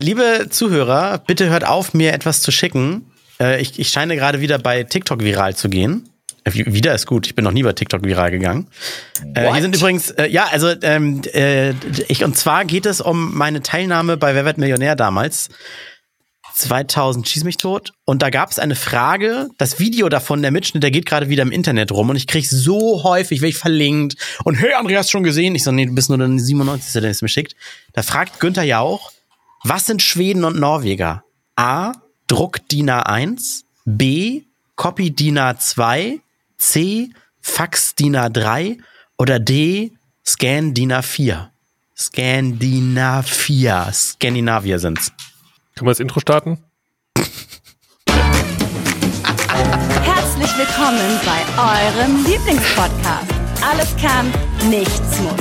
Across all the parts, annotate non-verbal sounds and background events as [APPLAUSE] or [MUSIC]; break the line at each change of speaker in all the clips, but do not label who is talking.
Liebe Zuhörer, bitte hört auf, mir etwas zu schicken. Äh, ich, ich scheine gerade wieder bei TikTok viral zu gehen. Äh, wieder ist gut, ich bin noch nie bei TikTok viral gegangen. Äh, hier sind übrigens, äh, ja, also ähm, äh, ich, und zwar geht es um meine Teilnahme bei Wer wird Millionär damals. 2000 schieß mich tot und da gab es eine Frage, das Video davon, der Mitschnitt, der geht gerade wieder im Internet rum und ich krieg so häufig, werde ich verlinkt und hey, Andreas schon gesehen? Ich so, nee, du bist nur der 97. der es mir schickt. Da fragt Günther Jauch, was sind Schweden und Norweger? A. Druck DIN A1. B. Copy DIN A2. C. Fax DIN A3. Oder D. Scan DIN A4. Skandinavier. Skandinavier sind's.
Können wir das Intro starten?
Herzlich willkommen bei eurem Lieblingspodcast. Alles kann, nichts muss.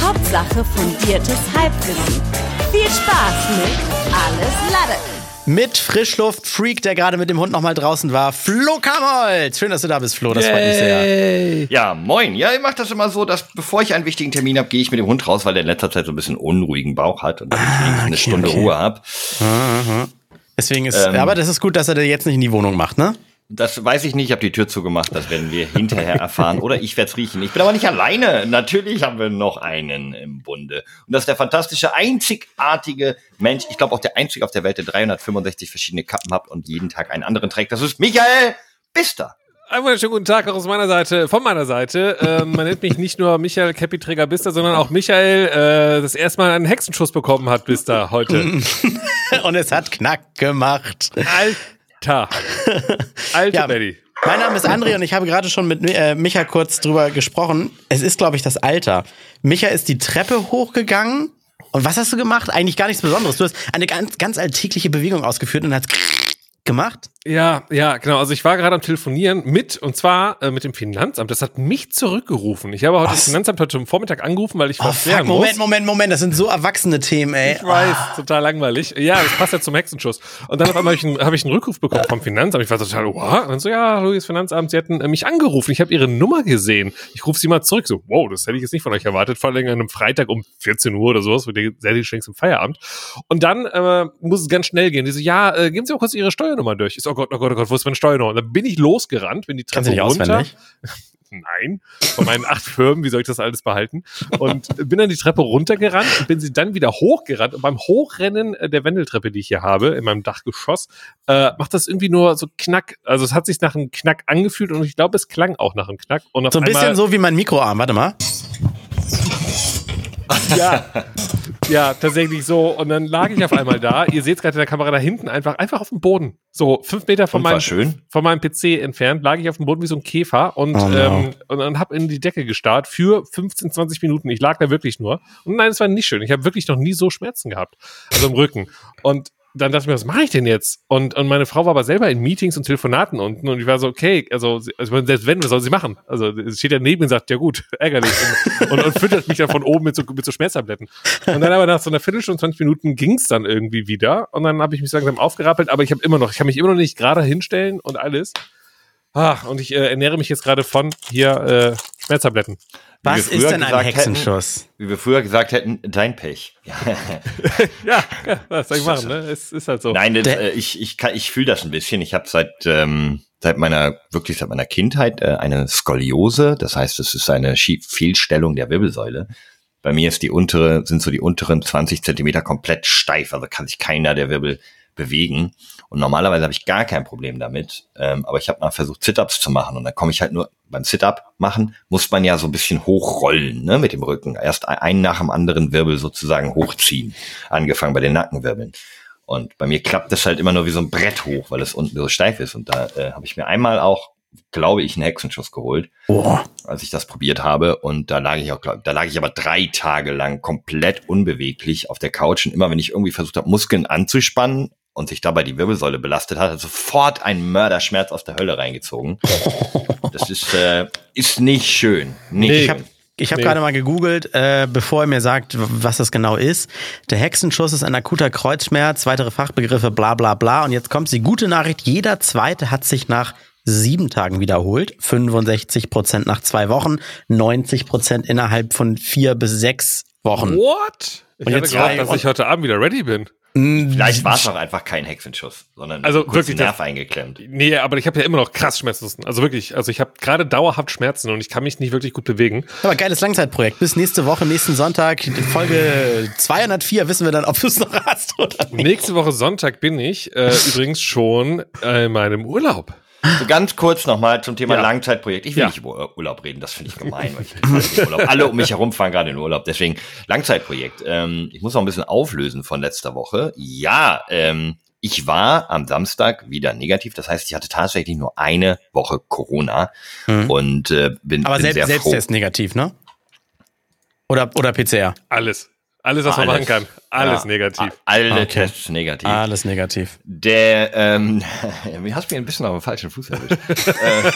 Hauptsache fundiertes Halbwissen. Viel Spaß mit Alles Lade.
Mit Frischluft-Freak, der gerade mit dem Hund nochmal draußen war. Flo Kamholz. Schön, dass du da bist, Flo. Das freut mich sehr.
Ja, moin. Ja, ich mache das immer so, dass bevor ich einen wichtigen Termin habe, gehe ich mit dem Hund raus, weil der in letzter Zeit so ein bisschen unruhigen Bauch hat und dann ah, eine Stunde okay. Ruhe habe.
Deswegen ist, ähm, aber das ist gut, dass er das jetzt nicht in die Wohnung macht, ne?
Das weiß ich nicht, ich habe die Tür zugemacht, das werden wir hinterher erfahren. Oder ich werde es riechen. Ich bin aber nicht alleine. Natürlich haben wir noch einen im Bunde. Und das ist der fantastische, einzigartige Mensch. Ich glaube auch der einzige auf der Welt, der 365 verschiedene Kappen hat und jeden Tag einen anderen trägt. Das ist Michael Bister.
Einen wunderschönen guten Tag auch aus meiner Seite, von meiner Seite. Ähm, man nennt mich nicht nur Michael Cappy-Träger Bister, sondern auch Michael, äh, das erste Mal einen Hexenschuss bekommen hat, Bister, heute. [LAUGHS]
und es hat Knack gemacht.
Alter. Alter. [LAUGHS] Alter ja, Betty.
Mein Name ist André und ich habe gerade schon mit äh, Micha kurz drüber gesprochen. Es ist, glaube ich, das Alter. Micha ist die Treppe hochgegangen. Und was hast du gemacht? Eigentlich gar nichts Besonderes. Du hast eine ganz, ganz alltägliche Bewegung ausgeführt und hast gemacht?
Ja, ja, genau. Also ich war gerade am Telefonieren mit, und zwar äh, mit dem Finanzamt. Das hat mich zurückgerufen. Ich habe heute Was? das Finanzamt heute am Vormittag angerufen, weil ich
oh, was Moment, muss. Moment, Moment, Moment. Das sind so erwachsene Themen, ey.
Ich weiß, oh. total langweilig. Ja, das passt ja zum Hexenschuss. Und dann auf einmal habe ich, einen, hab ich einen Rückruf bekommen vom Finanzamt. Ich war total, wow. Und dann so, ja, hallo, ist Finanzamt. Sie hatten äh, mich angerufen. Ich habe Ihre Nummer gesehen. Ich rufe Sie mal zurück. So, wow, das hätte ich jetzt nicht von euch erwartet. Vor allem an einem Freitag um 14 Uhr oder sowas. Sehr die längst im Feierabend. Und dann äh, muss es ganz schnell gehen. Die so, ja, äh, geben Sie mal kurz Ihre Steuernummer durch. Ist, oh Gott, oh Gott, oh Gott, wo ist meine Steuernummer? Und dann bin ich losgerannt, bin die Treppe
Kannst
runter. [LAUGHS] Nein, von meinen acht Firmen, wie soll ich das alles behalten? Und bin dann die Treppe runtergerannt und bin sie dann wieder hochgerannt. Und beim Hochrennen der Wendeltreppe, die ich hier habe, in meinem Dachgeschoss, äh, macht das irgendwie nur so Knack. Also es hat sich nach einem Knack angefühlt und ich glaube, es klang auch nach einem Knack. Und
so ein bisschen so wie mein Mikroarm, warte mal.
Ja, [LAUGHS] ja, tatsächlich so. Und dann lag ich auf einmal da. Ihr seht es gerade in der Kamera da hinten einfach, einfach auf dem Boden. So fünf Meter von, meinem, von meinem PC entfernt lag ich auf dem Boden wie so ein Käfer und, oh no. ähm, und dann hab in die Decke gestarrt für 15, 20 Minuten. Ich lag da wirklich nur. Und nein, es war nicht schön. Ich habe wirklich noch nie so Schmerzen gehabt. Also im Rücken. Und dann dachte ich mir, was mache ich denn jetzt? Und, und meine Frau war aber selber in Meetings und Telefonaten unten und ich war so, okay, also, also selbst wenn, was soll sie machen? Also steht ja neben und sagt, ja gut, [LAUGHS] ärgerlich. Und, und, und füttert mich dann von oben mit so, mit so Schmerztabletten. Und dann aber nach so einer Viertelstunde, 20 Minuten ging's dann irgendwie wieder und dann habe ich mich langsam aufgerappelt, aber ich habe immer noch, ich kann mich immer noch nicht gerade hinstellen und alles. Ah, und ich äh, ernähre mich jetzt gerade von hier äh, Schmerztabletten.
Was ist denn ein Hexenschuss?
Hätten, wie wir früher gesagt hätten, dein Pech. [LAUGHS] [LAUGHS]
ja, ja, was soll ich machen, ne? Es ist halt so.
Nein, das, äh, ich, ich, kann, ich fühle das ein bisschen. Ich habe seit, ähm, seit meiner, wirklich seit meiner Kindheit äh, eine Skoliose. Das heißt, es ist eine Fehlstellung der Wirbelsäule. Bei mir ist die untere, sind so die unteren 20 Zentimeter komplett steif, also kann sich keiner der Wirbel bewegen. Und normalerweise habe ich gar kein Problem damit. Ähm, aber ich habe mal versucht, Sit-Ups zu machen. Und dann komme ich halt nur beim Sit-Up machen, muss man ja so ein bisschen hochrollen ne, mit dem Rücken. Erst einen nach dem anderen Wirbel sozusagen hochziehen. Angefangen bei den Nackenwirbeln. Und bei mir klappt das halt immer nur wie so ein Brett hoch, weil es unten so steif ist. Und da äh, habe ich mir einmal auch, glaube ich, einen Hexenschuss geholt, oh. als ich das probiert habe. Und da lag ich auch, glaub, da lag ich aber drei Tage lang komplett unbeweglich auf der Couch. Und immer wenn ich irgendwie versucht habe, Muskeln anzuspannen, und sich dabei die Wirbelsäule belastet hat, hat sofort ein Mörderschmerz aus der Hölle reingezogen. [LAUGHS] Das ist, äh, ist nicht schön. Nicht
nee, ich habe ich hab nee. gerade mal gegoogelt, äh, bevor er mir sagt, was das genau ist. Der Hexenschuss ist ein akuter Kreuzschmerz, weitere Fachbegriffe, bla bla bla. Und jetzt kommt die gute Nachricht, jeder zweite hat sich nach sieben Tagen wiederholt, 65 Prozent nach zwei Wochen, 90 Prozent innerhalb von vier bis sechs Wochen.
What? Ich und hatte jetzt gedacht, dass ich heute Abend wieder ready bin.
Vielleicht war es auch einfach kein Hexenschuss, sondern
also wirklich
Nerv eingeklemmt.
Nee, aber ich habe ja immer noch krass Schmerzen. Also wirklich, also ich habe gerade dauerhaft Schmerzen und ich kann mich nicht wirklich gut bewegen.
Aber geiles Langzeitprojekt. Bis nächste Woche, nächsten Sonntag, Folge [LAUGHS] 204, wissen wir dann, ob du es noch hast oder
nicht. Nächste Woche Sonntag bin ich äh, übrigens schon äh, in meinem Urlaub.
So ganz kurz nochmal zum Thema ja. Langzeitprojekt. Ich will ja. nicht über Urlaub reden, das finde ich gemein. Weil ich Urlaub. Alle um mich herum fahren gerade in Urlaub. Deswegen Langzeitprojekt. Ähm, ich muss noch ein bisschen auflösen von letzter Woche. Ja, ähm, ich war am Samstag wieder negativ. Das heißt, ich hatte tatsächlich nur eine Woche Corona mhm. und äh, bin,
Aber
bin
selbst,
sehr
selbst
froh.
ist negativ, ne? Oder, oder PCR?
Alles. Alles, was man machen kann. Alles ja, negativ.
Alle okay. Tests negativ.
Alles negativ.
Der, ähm, [LAUGHS] du hast mir ein bisschen auf dem falschen Fuß erwischt. [LAUGHS] äh,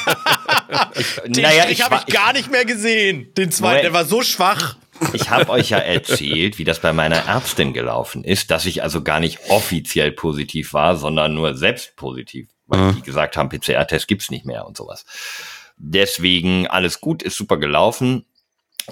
ich, Den naja, ich habe ich gar nicht mehr gesehen. Den zweiten, der war so schwach.
Ich habe euch ja erzählt, wie das bei meiner Ärztin gelaufen ist, dass ich also gar nicht offiziell positiv war, sondern nur selbst positiv, weil mhm. die gesagt haben, PCR-Test gibt's nicht mehr und sowas. Deswegen alles gut, ist super gelaufen.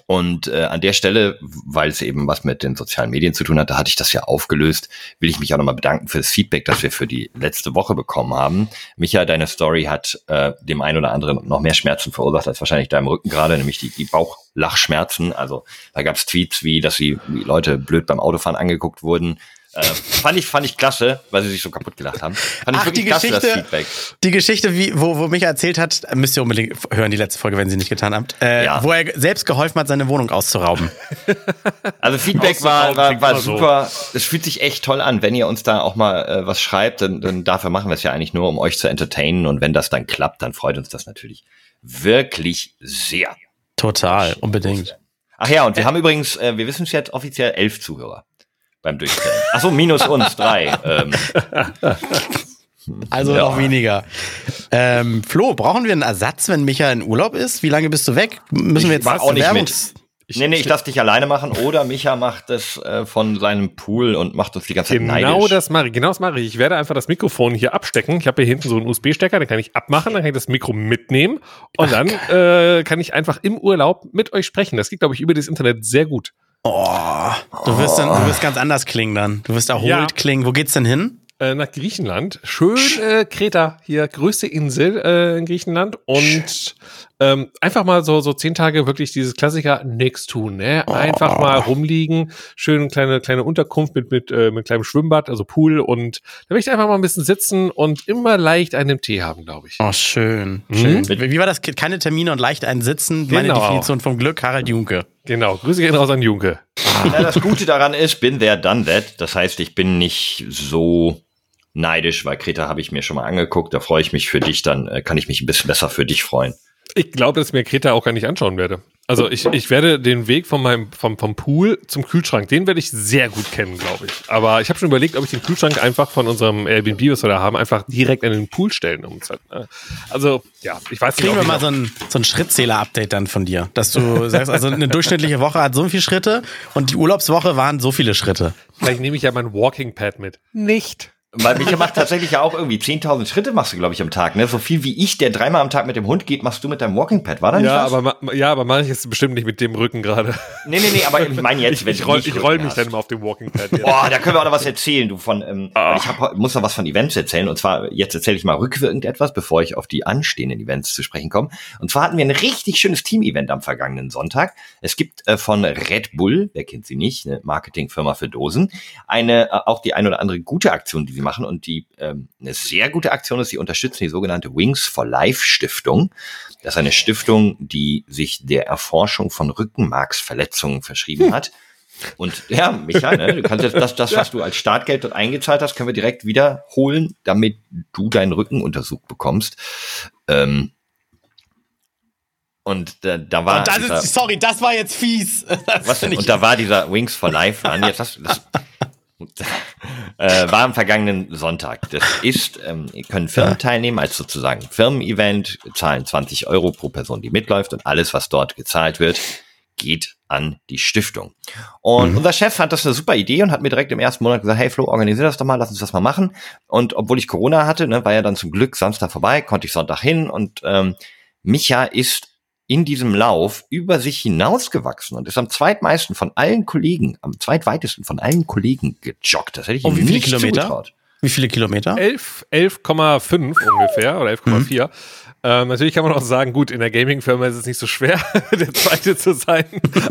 Und äh, an der Stelle, weil es eben was mit den sozialen Medien zu tun hat, da hatte ich das ja aufgelöst, will ich mich auch nochmal bedanken für das Feedback, das wir für die letzte Woche bekommen haben. Micha, deine Story hat äh, dem einen oder anderen noch mehr Schmerzen verursacht als wahrscheinlich deinem Rücken gerade, nämlich die, die Bauchlachschmerzen. Also da gab es Tweets wie, dass wie Leute blöd beim Autofahren angeguckt wurden. Äh, fand ich fand ich klasse, weil sie sich so kaputt gelacht haben. Fand
Ach, die klasse, Geschichte, Die Geschichte, wie, wo, wo Micha erzählt hat, müsst ihr unbedingt hören, die letzte Folge, wenn sie nicht getan habt, äh, ja. wo er selbst geholfen hat, seine Wohnung auszurauben. [LAUGHS]
Also Feedback war, war, war super. Es fühlt sich echt toll an, wenn ihr uns da auch mal äh, was schreibt, dann, dann dafür machen wir es ja eigentlich nur, um euch zu entertainen. Und wenn das dann klappt, dann freut uns das natürlich wirklich sehr.
Total, unbedingt.
Ach ja, und wir haben übrigens, äh, wir wissen es jetzt offiziell elf Zuhörer beim Durchzählen. Achso, minus uns, drei. Ähm. [LAUGHS]
Also ja. noch weniger. Ähm, Flo, brauchen wir einen Ersatz, wenn Micha in Urlaub ist? Wie lange bist du weg? Müssen wir jetzt
auch nicht mit. Ich, nee, nee, ich lasse dich alleine machen oder Micha macht das äh, von seinem Pool und macht uns die ganze Zeit
genau
neidisch.
Genau das mache ich, genau das mache ich. Ich werde einfach das Mikrofon hier abstecken. Ich habe hier hinten so einen USB-Stecker, den kann ich abmachen, dann kann ich das Mikro mitnehmen und dann äh, kann ich einfach im Urlaub mit euch sprechen. Das geht, glaube ich, über das Internet sehr gut.
Oh, du wirst dann, du wirst ganz anders klingen dann. Du wirst erholt ja. klingen. Wo geht's denn hin?
Äh, nach Griechenland. Schön äh, Kreta, hier größte Insel äh, in Griechenland und ähm, einfach mal so so zehn Tage wirklich dieses Klassiker nix tun, ne? Einfach oh. mal rumliegen, schön kleine kleine Unterkunft mit mit äh, mit kleinem Schwimmbad, also Pool und da will ich einfach mal ein bisschen sitzen und immer leicht einen Tee haben, glaube ich.
Oh schön, mhm. schön. Wie war das? Keine Termine und leicht einen sitzen. Genau. Meine Definition vom Glück, Harald Junke.
Genau. Grüße gehen raus an Junke.
Ja, das Gute daran ist, bin there, done that. Das heißt, ich bin nicht so neidisch, weil Kreta habe ich mir schon mal angeguckt. Da freue ich mich für dich, dann äh, kann ich mich ein bisschen besser für dich freuen.
Ich glaube, dass ich mir Kreta auch gar nicht anschauen werde. Also ich, ich werde den Weg von meinem, vom, vom Pool zum Kühlschrank, den werde ich sehr gut kennen, glaube ich. Aber ich habe schon überlegt, ob ich den Kühlschrank einfach von unserem Airbnb, was wir da haben, einfach direkt in den Pool stellen. Ne? Also, ja, ich weiß
nicht. Kriegen wir mal so ein, so ein Schrittzähler-Update dann von dir, dass du sagst, also eine durchschnittliche Woche hat so viele Schritte und die Urlaubswoche waren so viele Schritte.
Vielleicht nehme ich ja mein Walking Pad mit.
Nicht.
Weil Micha macht tatsächlich ja auch irgendwie 10.000 Schritte machst du, glaube ich, am Tag. Ne? So viel wie ich, der dreimal am Tag mit dem Hund geht, machst du mit deinem Walking Pad. War da
ja,
nicht
was? Aber, ja, aber mache ich jetzt bestimmt nicht mit dem Rücken gerade.
Nee, nee, nee, aber ich meine jetzt, [LAUGHS] wenn
ich, ich roll, ich roll mich hast. dann immer auf dem Walking Pad.
Jetzt. Boah, da können wir auch noch was erzählen, du von, ähm, ah. ich hab, muss noch was von Events erzählen. Und zwar, jetzt erzähle ich mal rückwirkend etwas, bevor ich auf die anstehenden Events zu sprechen komme. Und zwar hatten wir ein richtig schönes Team-Event am vergangenen Sonntag. Es gibt äh, von Red Bull, wer kennt sie nicht, eine Marketingfirma für Dosen, eine, äh, auch die ein oder andere gute Aktion, die sie machen und die ähm, eine sehr gute Aktion ist. Sie unterstützen die sogenannte Wings for Life Stiftung. Das ist eine Stiftung, die sich der Erforschung von Rückenmarksverletzungen verschrieben hat. Und ja, Michael, ne, du kannst jetzt das, das, was du als Startgeld dort eingezahlt hast, können wir direkt wiederholen, damit du deinen Rücken untersucht bekommst. Ähm, und da, da war.
Das dieser, ist, sorry, das war jetzt fies. [LAUGHS]
Das was denn? Und da war dieser Wings for Life Run. Jetzt hast du das, [LAUGHS] [LAUGHS] äh, war am vergangenen Sonntag. Das ist, ähm, können Firmen teilnehmen als sozusagen Firmen-Event, zahlen 20 Euro pro Person, die mitläuft und alles, was dort gezahlt wird, geht an die Stiftung. Und mhm. unser Chef hat das eine super Idee und hat mir direkt im ersten Monat gesagt, hey Flo, organisier das doch mal, lass uns das mal machen. Und obwohl ich Corona hatte, ne, war ja dann zum Glück Samstag vorbei, konnte ich Sonntag hin und ähm, Micha ist in diesem Lauf über sich hinausgewachsen und ist am zweitmeisten von allen Kollegen, am zweitweitesten von allen Kollegen gejoggt. Das hätte ich ihm
wie viele
nicht
Kilometer?
zugetraut.
Wie viele Kilometer?
11, 11,5 ungefähr oder 11,4. Mhm. Ähm, natürlich kann man auch sagen, gut, in der Gaming-Firma ist es nicht so schwer, [LAUGHS] der Zweite zu sein.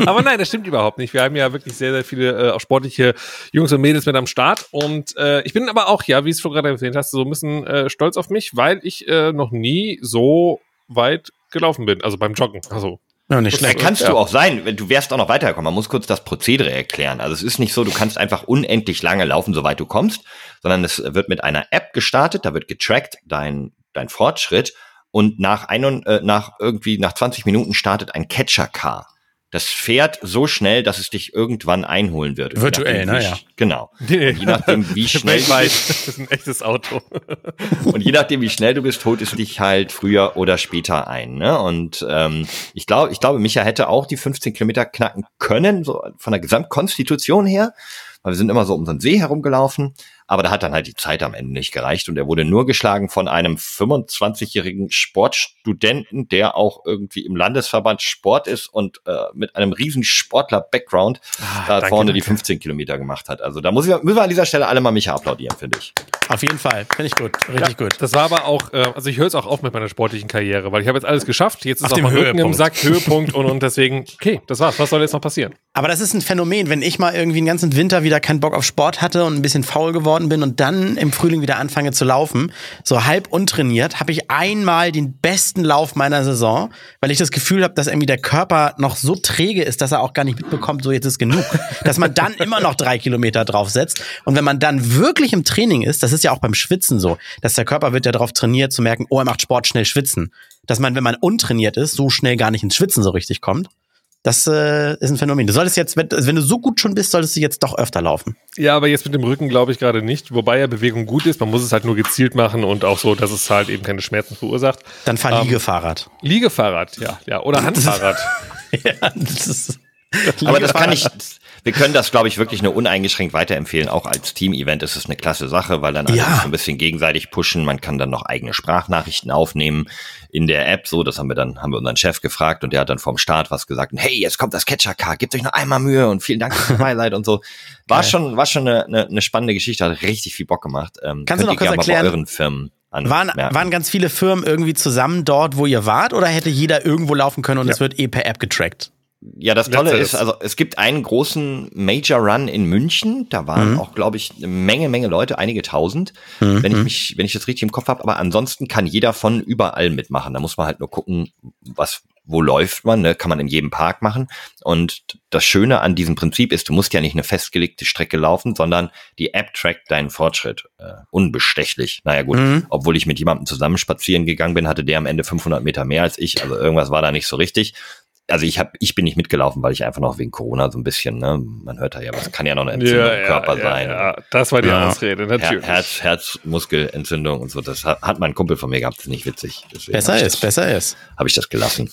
Aber nein, das stimmt überhaupt nicht. Wir haben ja wirklich sehr, sehr viele äh, auch sportliche Jungs und Mädels mit am Start. Und äh, ich bin aber auch, ja, wie es du gerade erwähnt hast, so ein bisschen äh, stolz auf mich, weil ich äh, noch nie so weit gelaufen bin, also beim Joggen. Also
ja, nicht schlecht. Kannst ja. du auch sein, wenn du wärst auch noch weitergekommen. Man muss kurz das Prozedere erklären. Also es ist nicht so, du kannst einfach unendlich lange laufen, soweit du kommst, sondern es wird mit einer App gestartet, da wird getrackt dein, dein Fortschritt und nach, ein, äh, nach irgendwie nach 20 Minuten startet ein Catcher-Car das fährt so schnell, dass es dich irgendwann einholen wird.
Virtuell, naja.
Genau. Und je nachdem, wie [LAUGHS] schnell du bist.
Das ist ein echtes Auto. [LAUGHS]
und je nachdem, wie schnell du bist, holt es dich halt früher oder später ein. Ne? Und ähm, ich glaube, ich glaube, Micha hätte auch die 15 Kilometer knacken können, so von der Gesamtkonstitution her. Weil wir sind immer so um einen See herumgelaufen. Aber da hat dann halt die Zeit am Ende nicht gereicht und er wurde nur geschlagen von einem 25-jährigen Sportstudenten, der auch irgendwie im Landesverband Sport ist und äh, mit einem riesen Sportler-Background ah, da danke, vorne danke. die 15 Kilometer gemacht hat. Also da muss ich, müssen wir an dieser Stelle alle mal Micha applaudieren, finde ich.
Auf jeden Fall, finde ich gut, richtig ja, gut.
Das war aber auch, äh, also ich höre jetzt auch auf mit meiner sportlichen Karriere, weil ich habe jetzt alles geschafft. Jetzt ist Auf auch mein Rücken im Sack, Höhepunkt und, und deswegen, okay, das war's. Was soll jetzt noch passieren?
Aber das ist ein Phänomen, wenn ich mal irgendwie einen ganzen Winter wieder keinen Bock auf Sport hatte und ein bisschen faul geworden bin und dann im Frühling wieder anfange zu laufen, so halb untrainiert, habe ich einmal den besten Lauf meiner Saison, weil ich das Gefühl habe, dass irgendwie der Körper noch so träge ist, dass er auch gar nicht mitbekommt, so jetzt ist genug. [LAUGHS] dass man dann immer noch drei Kilometer draufsetzt. Und wenn man dann wirklich im Training ist, das ist ja auch beim Schwitzen so, dass der Körper wird ja darauf trainiert zu merken, oh, er macht Sport schnell schwitzen. Dass man, wenn man untrainiert ist, so schnell gar nicht ins Schwitzen so richtig kommt. Das äh, ist ein Phänomen. Du solltest jetzt, wenn, wenn, du so gut schon bist, solltest du jetzt doch öfter laufen.
Ja, aber jetzt mit dem Rücken glaube ich gerade nicht. Wobei ja Bewegung gut ist. Man muss es halt nur gezielt machen und auch so, dass es halt eben keine Schmerzen verursacht.
Dann fahr ähm, Liegefahrrad.
Liegefahrrad, ja, ja. Oder Handfahrrad. [LAUGHS] ja,
das ist. Aber das kann ich, wir können das, glaube ich, wirklich nur uneingeschränkt weiterempfehlen. Auch als Team-Event ist es eine klasse Sache, weil dann alle ja. so ein bisschen gegenseitig pushen. Man kann dann noch eigene Sprachnachrichten aufnehmen in der App. So, das haben wir dann, haben wir unseren Chef gefragt und der hat dann vom Start was gesagt. Und, hey, jetzt kommt das Catcher-Car, gebt euch noch einmal Mühe und vielen Dank für dabei seid und so. [LAUGHS] War Geil. schon, war schon eine, eine, eine spannende Geschichte, hat richtig viel Bock gemacht.
Ähm, Kannst du noch kurz erklären? Bei euren Firmen waren, waren ganz viele Firmen irgendwie zusammen dort, wo ihr wart, oder hätte jeder irgendwo laufen können und ja. es wird eh per App getrackt?
Ja, das Tolle ist, also es gibt einen großen Major Run in München. Da waren mhm. auch, glaube ich, eine Menge, Menge Leute, einige tausend, mhm. wenn ich mich, wenn ich das richtig im Kopf habe. Aber ansonsten kann jeder von überall mitmachen. Da muss man halt nur gucken, was, wo läuft man, ne? kann man in jedem Park machen. Und das Schöne an diesem Prinzip ist, du musst ja nicht eine festgelegte Strecke laufen, sondern die App trackt deinen Fortschritt. Äh, unbestechlich. Naja gut, mhm. obwohl ich mit jemandem zusammen spazieren gegangen bin, hatte der am Ende 500 Meter mehr als ich. Also irgendwas war da nicht so richtig also ich habe, ich bin nicht mitgelaufen, weil ich einfach noch wegen Corona so ein bisschen, ne, man hört da ja, was kann ja noch eine Entzündung ja, im Körper ja, sein. Ja,
das war die ja. Ausrede, natürlich.
Herz, Herzmuskelentzündung und so, das hat, hat mein Kumpel von mir gehabt, das ist nicht witzig.
Deswegen besser ist, das, besser ist.
Habe ich das gelassen.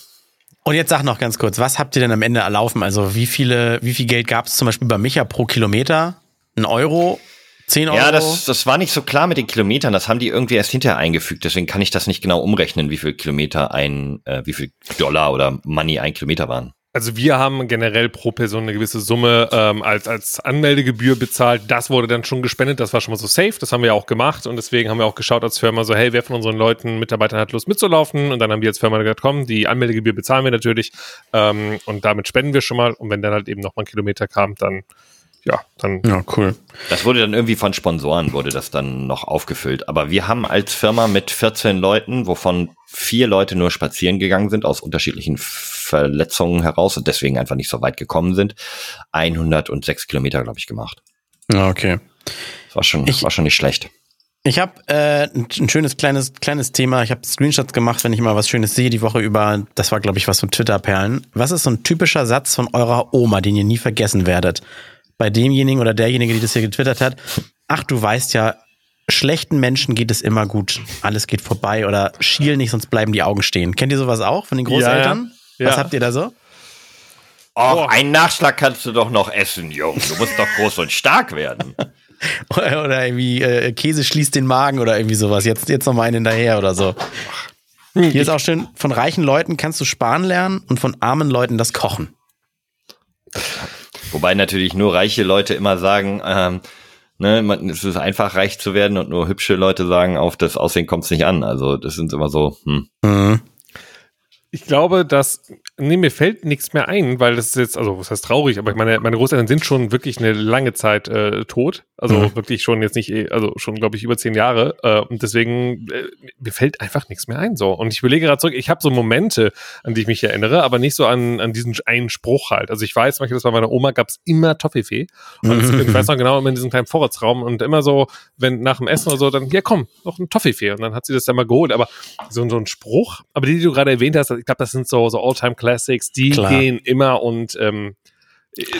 Und jetzt sag noch ganz kurz, was habt ihr denn am Ende erlaufen? Also wie viele, wie viel Geld gab es zum Beispiel bei Micha pro Kilometer? Ein Euro? 10 Euro?
Ja, das, das war nicht so klar mit den Kilometern. Das haben die irgendwie erst hinterher eingefügt. Deswegen kann ich das nicht genau umrechnen, wie viel Kilometer ein, äh, wie viel Dollar oder Money ein Kilometer waren.
Also wir haben generell pro Person eine gewisse Summe ähm, als, als Anmeldegebühr bezahlt. Das wurde dann schon gespendet, das war schon mal so safe, das haben wir auch gemacht und deswegen haben wir auch geschaut als Firma so, hey, wer von unseren Leuten, Mitarbeitern hat Lust mitzulaufen? Und dann haben wir als Firma gesagt, komm, die Anmeldegebühr bezahlen wir natürlich ähm, und damit spenden wir schon mal und wenn dann halt eben nochmal ein Kilometer kam, dann ja, dann.
Ja, cool.
Das wurde dann irgendwie von Sponsoren wurde das dann noch aufgefüllt. Aber wir haben als Firma mit 14 Leuten, wovon vier Leute nur spazieren gegangen sind, aus unterschiedlichen Verletzungen heraus und deswegen einfach nicht so weit gekommen sind, 106 Kilometer, glaube ich, gemacht.
Ja, okay.
Das war schon, ich, war schon nicht schlecht.
Ich habe äh, ein schönes kleines kleines Thema. Ich habe Screenshots gemacht, wenn ich mal was Schönes sehe die Woche über. Das war glaube ich was von Twitter Perlen. Was ist so ein typischer Satz von eurer Oma, den ihr nie vergessen werdet? Bei demjenigen oder derjenige, die das hier getwittert hat, ach, du weißt ja, schlechten Menschen geht es immer gut. Alles geht vorbei oder schiel nicht, sonst bleiben die Augen stehen. Kennt ihr sowas auch von den Großeltern? Ja, ja. Was habt ihr da so?
Oh, einen Nachschlag kannst du doch noch essen, Junge. Du musst doch groß und stark werden. [LAUGHS]
oder, irgendwie äh, Käse schließt den Magen oder irgendwie sowas. Jetzt, jetzt noch mal einen hinterher oder so. Hier ist auch schön, von reichen Leuten kannst du sparen lernen und von armen Leuten das Kochen.
Wobei natürlich nur reiche Leute immer sagen, ähm, ne, es ist einfach reich zu werden und nur hübsche Leute sagen, auf das Aussehen kommt es nicht an. Also das sind immer so, hm. Mhm.
Ich glaube, dass, nee, mir fällt nichts mehr ein, weil das ist jetzt, also was heißt traurig, aber meine, meine Großeltern sind schon wirklich eine lange Zeit äh, tot. Also mhm. wirklich schon jetzt nicht, eh, also schon, glaube ich, über zehn Jahre. Äh, und deswegen, äh, mir fällt einfach nichts mehr ein. so. Und ich überlege gerade zurück, ich habe so Momente, an die ich mich erinnere, aber nicht so an, an diesen einen Spruch halt. Also ich weiß, manchmal, dass bei meiner Oma gab es immer Toffifee. Und mhm. [LAUGHS] ich weiß noch genau, immer in diesem kleinen Vorratsraum und immer so, wenn nach dem Essen oder so, dann, ja komm, noch ein Toffifee. Und dann hat sie das dann mal geholt. Aber so, so ein Spruch, aber die, die du gerade erwähnt hast, ich glaube, das sind so, so All-Time-Classics, die Klar. gehen immer und ähm,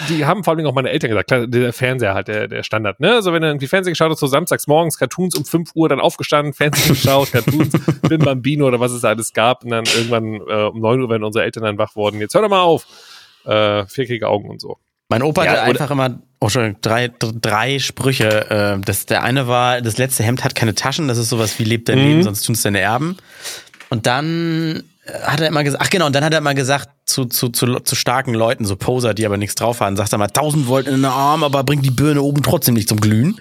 die haben vor allem auch meine Eltern gesagt, klar, der Fernseher halt, der, der Standard, ne? Also wenn du irgendwie Fernsehen geschaut hast, so samstags morgens, Cartoons um 5 Uhr, dann aufgestanden, Fernsehen geschaut, Cartoons, [LAUGHS] Bin Bambino oder was es alles gab und dann irgendwann äh, um 9 Uhr, wenn unsere Eltern dann wach wurden, jetzt hör doch mal auf, äh, vierkige Augen und so.
Mein Opa ja, hatte einfach immer oh, schon drei, drei Sprüche. Äh, das, der eine war, das letzte Hemd hat keine Taschen, das ist sowas wie lebt dein mhm. Leben, sonst tun es deine Erben. Und dann hat er immer gesagt, ach genau, und dann hat er immer gesagt zu, zu, zu, zu starken Leuten, so Poser, die aber nichts drauf haben, sagt er mal 1000 Volt in den Arm, aber bringt die Birne oben trotzdem nicht zum Glühen.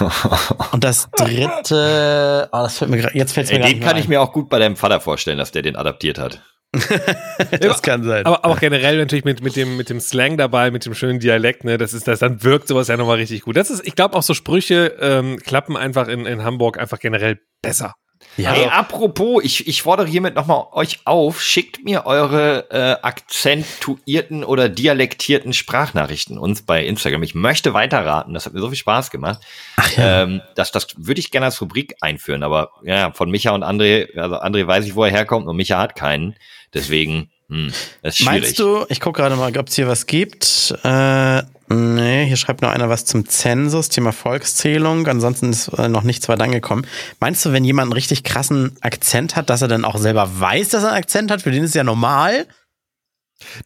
[LAUGHS] und das dritte, oh, das fällt mir jetzt fällt mir
Ey, Den kann ein. ich mir auch gut bei deinem Vater vorstellen, dass der den adaptiert hat. [LAUGHS]
das kann sein. Aber, aber auch generell natürlich mit, mit, dem, mit dem Slang dabei, mit dem schönen Dialekt, ne, das ist das, dann wirkt sowas ja nochmal richtig gut. Das ist, ich glaube, auch so Sprüche ähm, klappen einfach in, in Hamburg einfach generell besser.
Ja. Hey, apropos, ich, ich fordere hiermit nochmal euch auf, schickt mir eure äh, akzentuierten oder dialektierten Sprachnachrichten uns bei Instagram. Ich möchte weiterraten, das hat mir so viel Spaß gemacht. Ach ja. ähm, das, das würde ich gerne als Rubrik einführen, aber ja, von Micha und André, also André weiß ich, wo er herkommt und Micha hat keinen. Deswegen, hm, das ist schwierig.
Meinst du, ich gucke gerade mal, ob es hier was gibt. Äh, Nee, hier schreibt noch einer was zum Zensus, Thema Volkszählung. Ansonsten ist äh, noch nichts weiter angekommen. Meinst du, wenn jemand einen richtig krassen Akzent hat, dass er dann auch selber weiß, dass er einen Akzent hat? Für den ist es ja normal.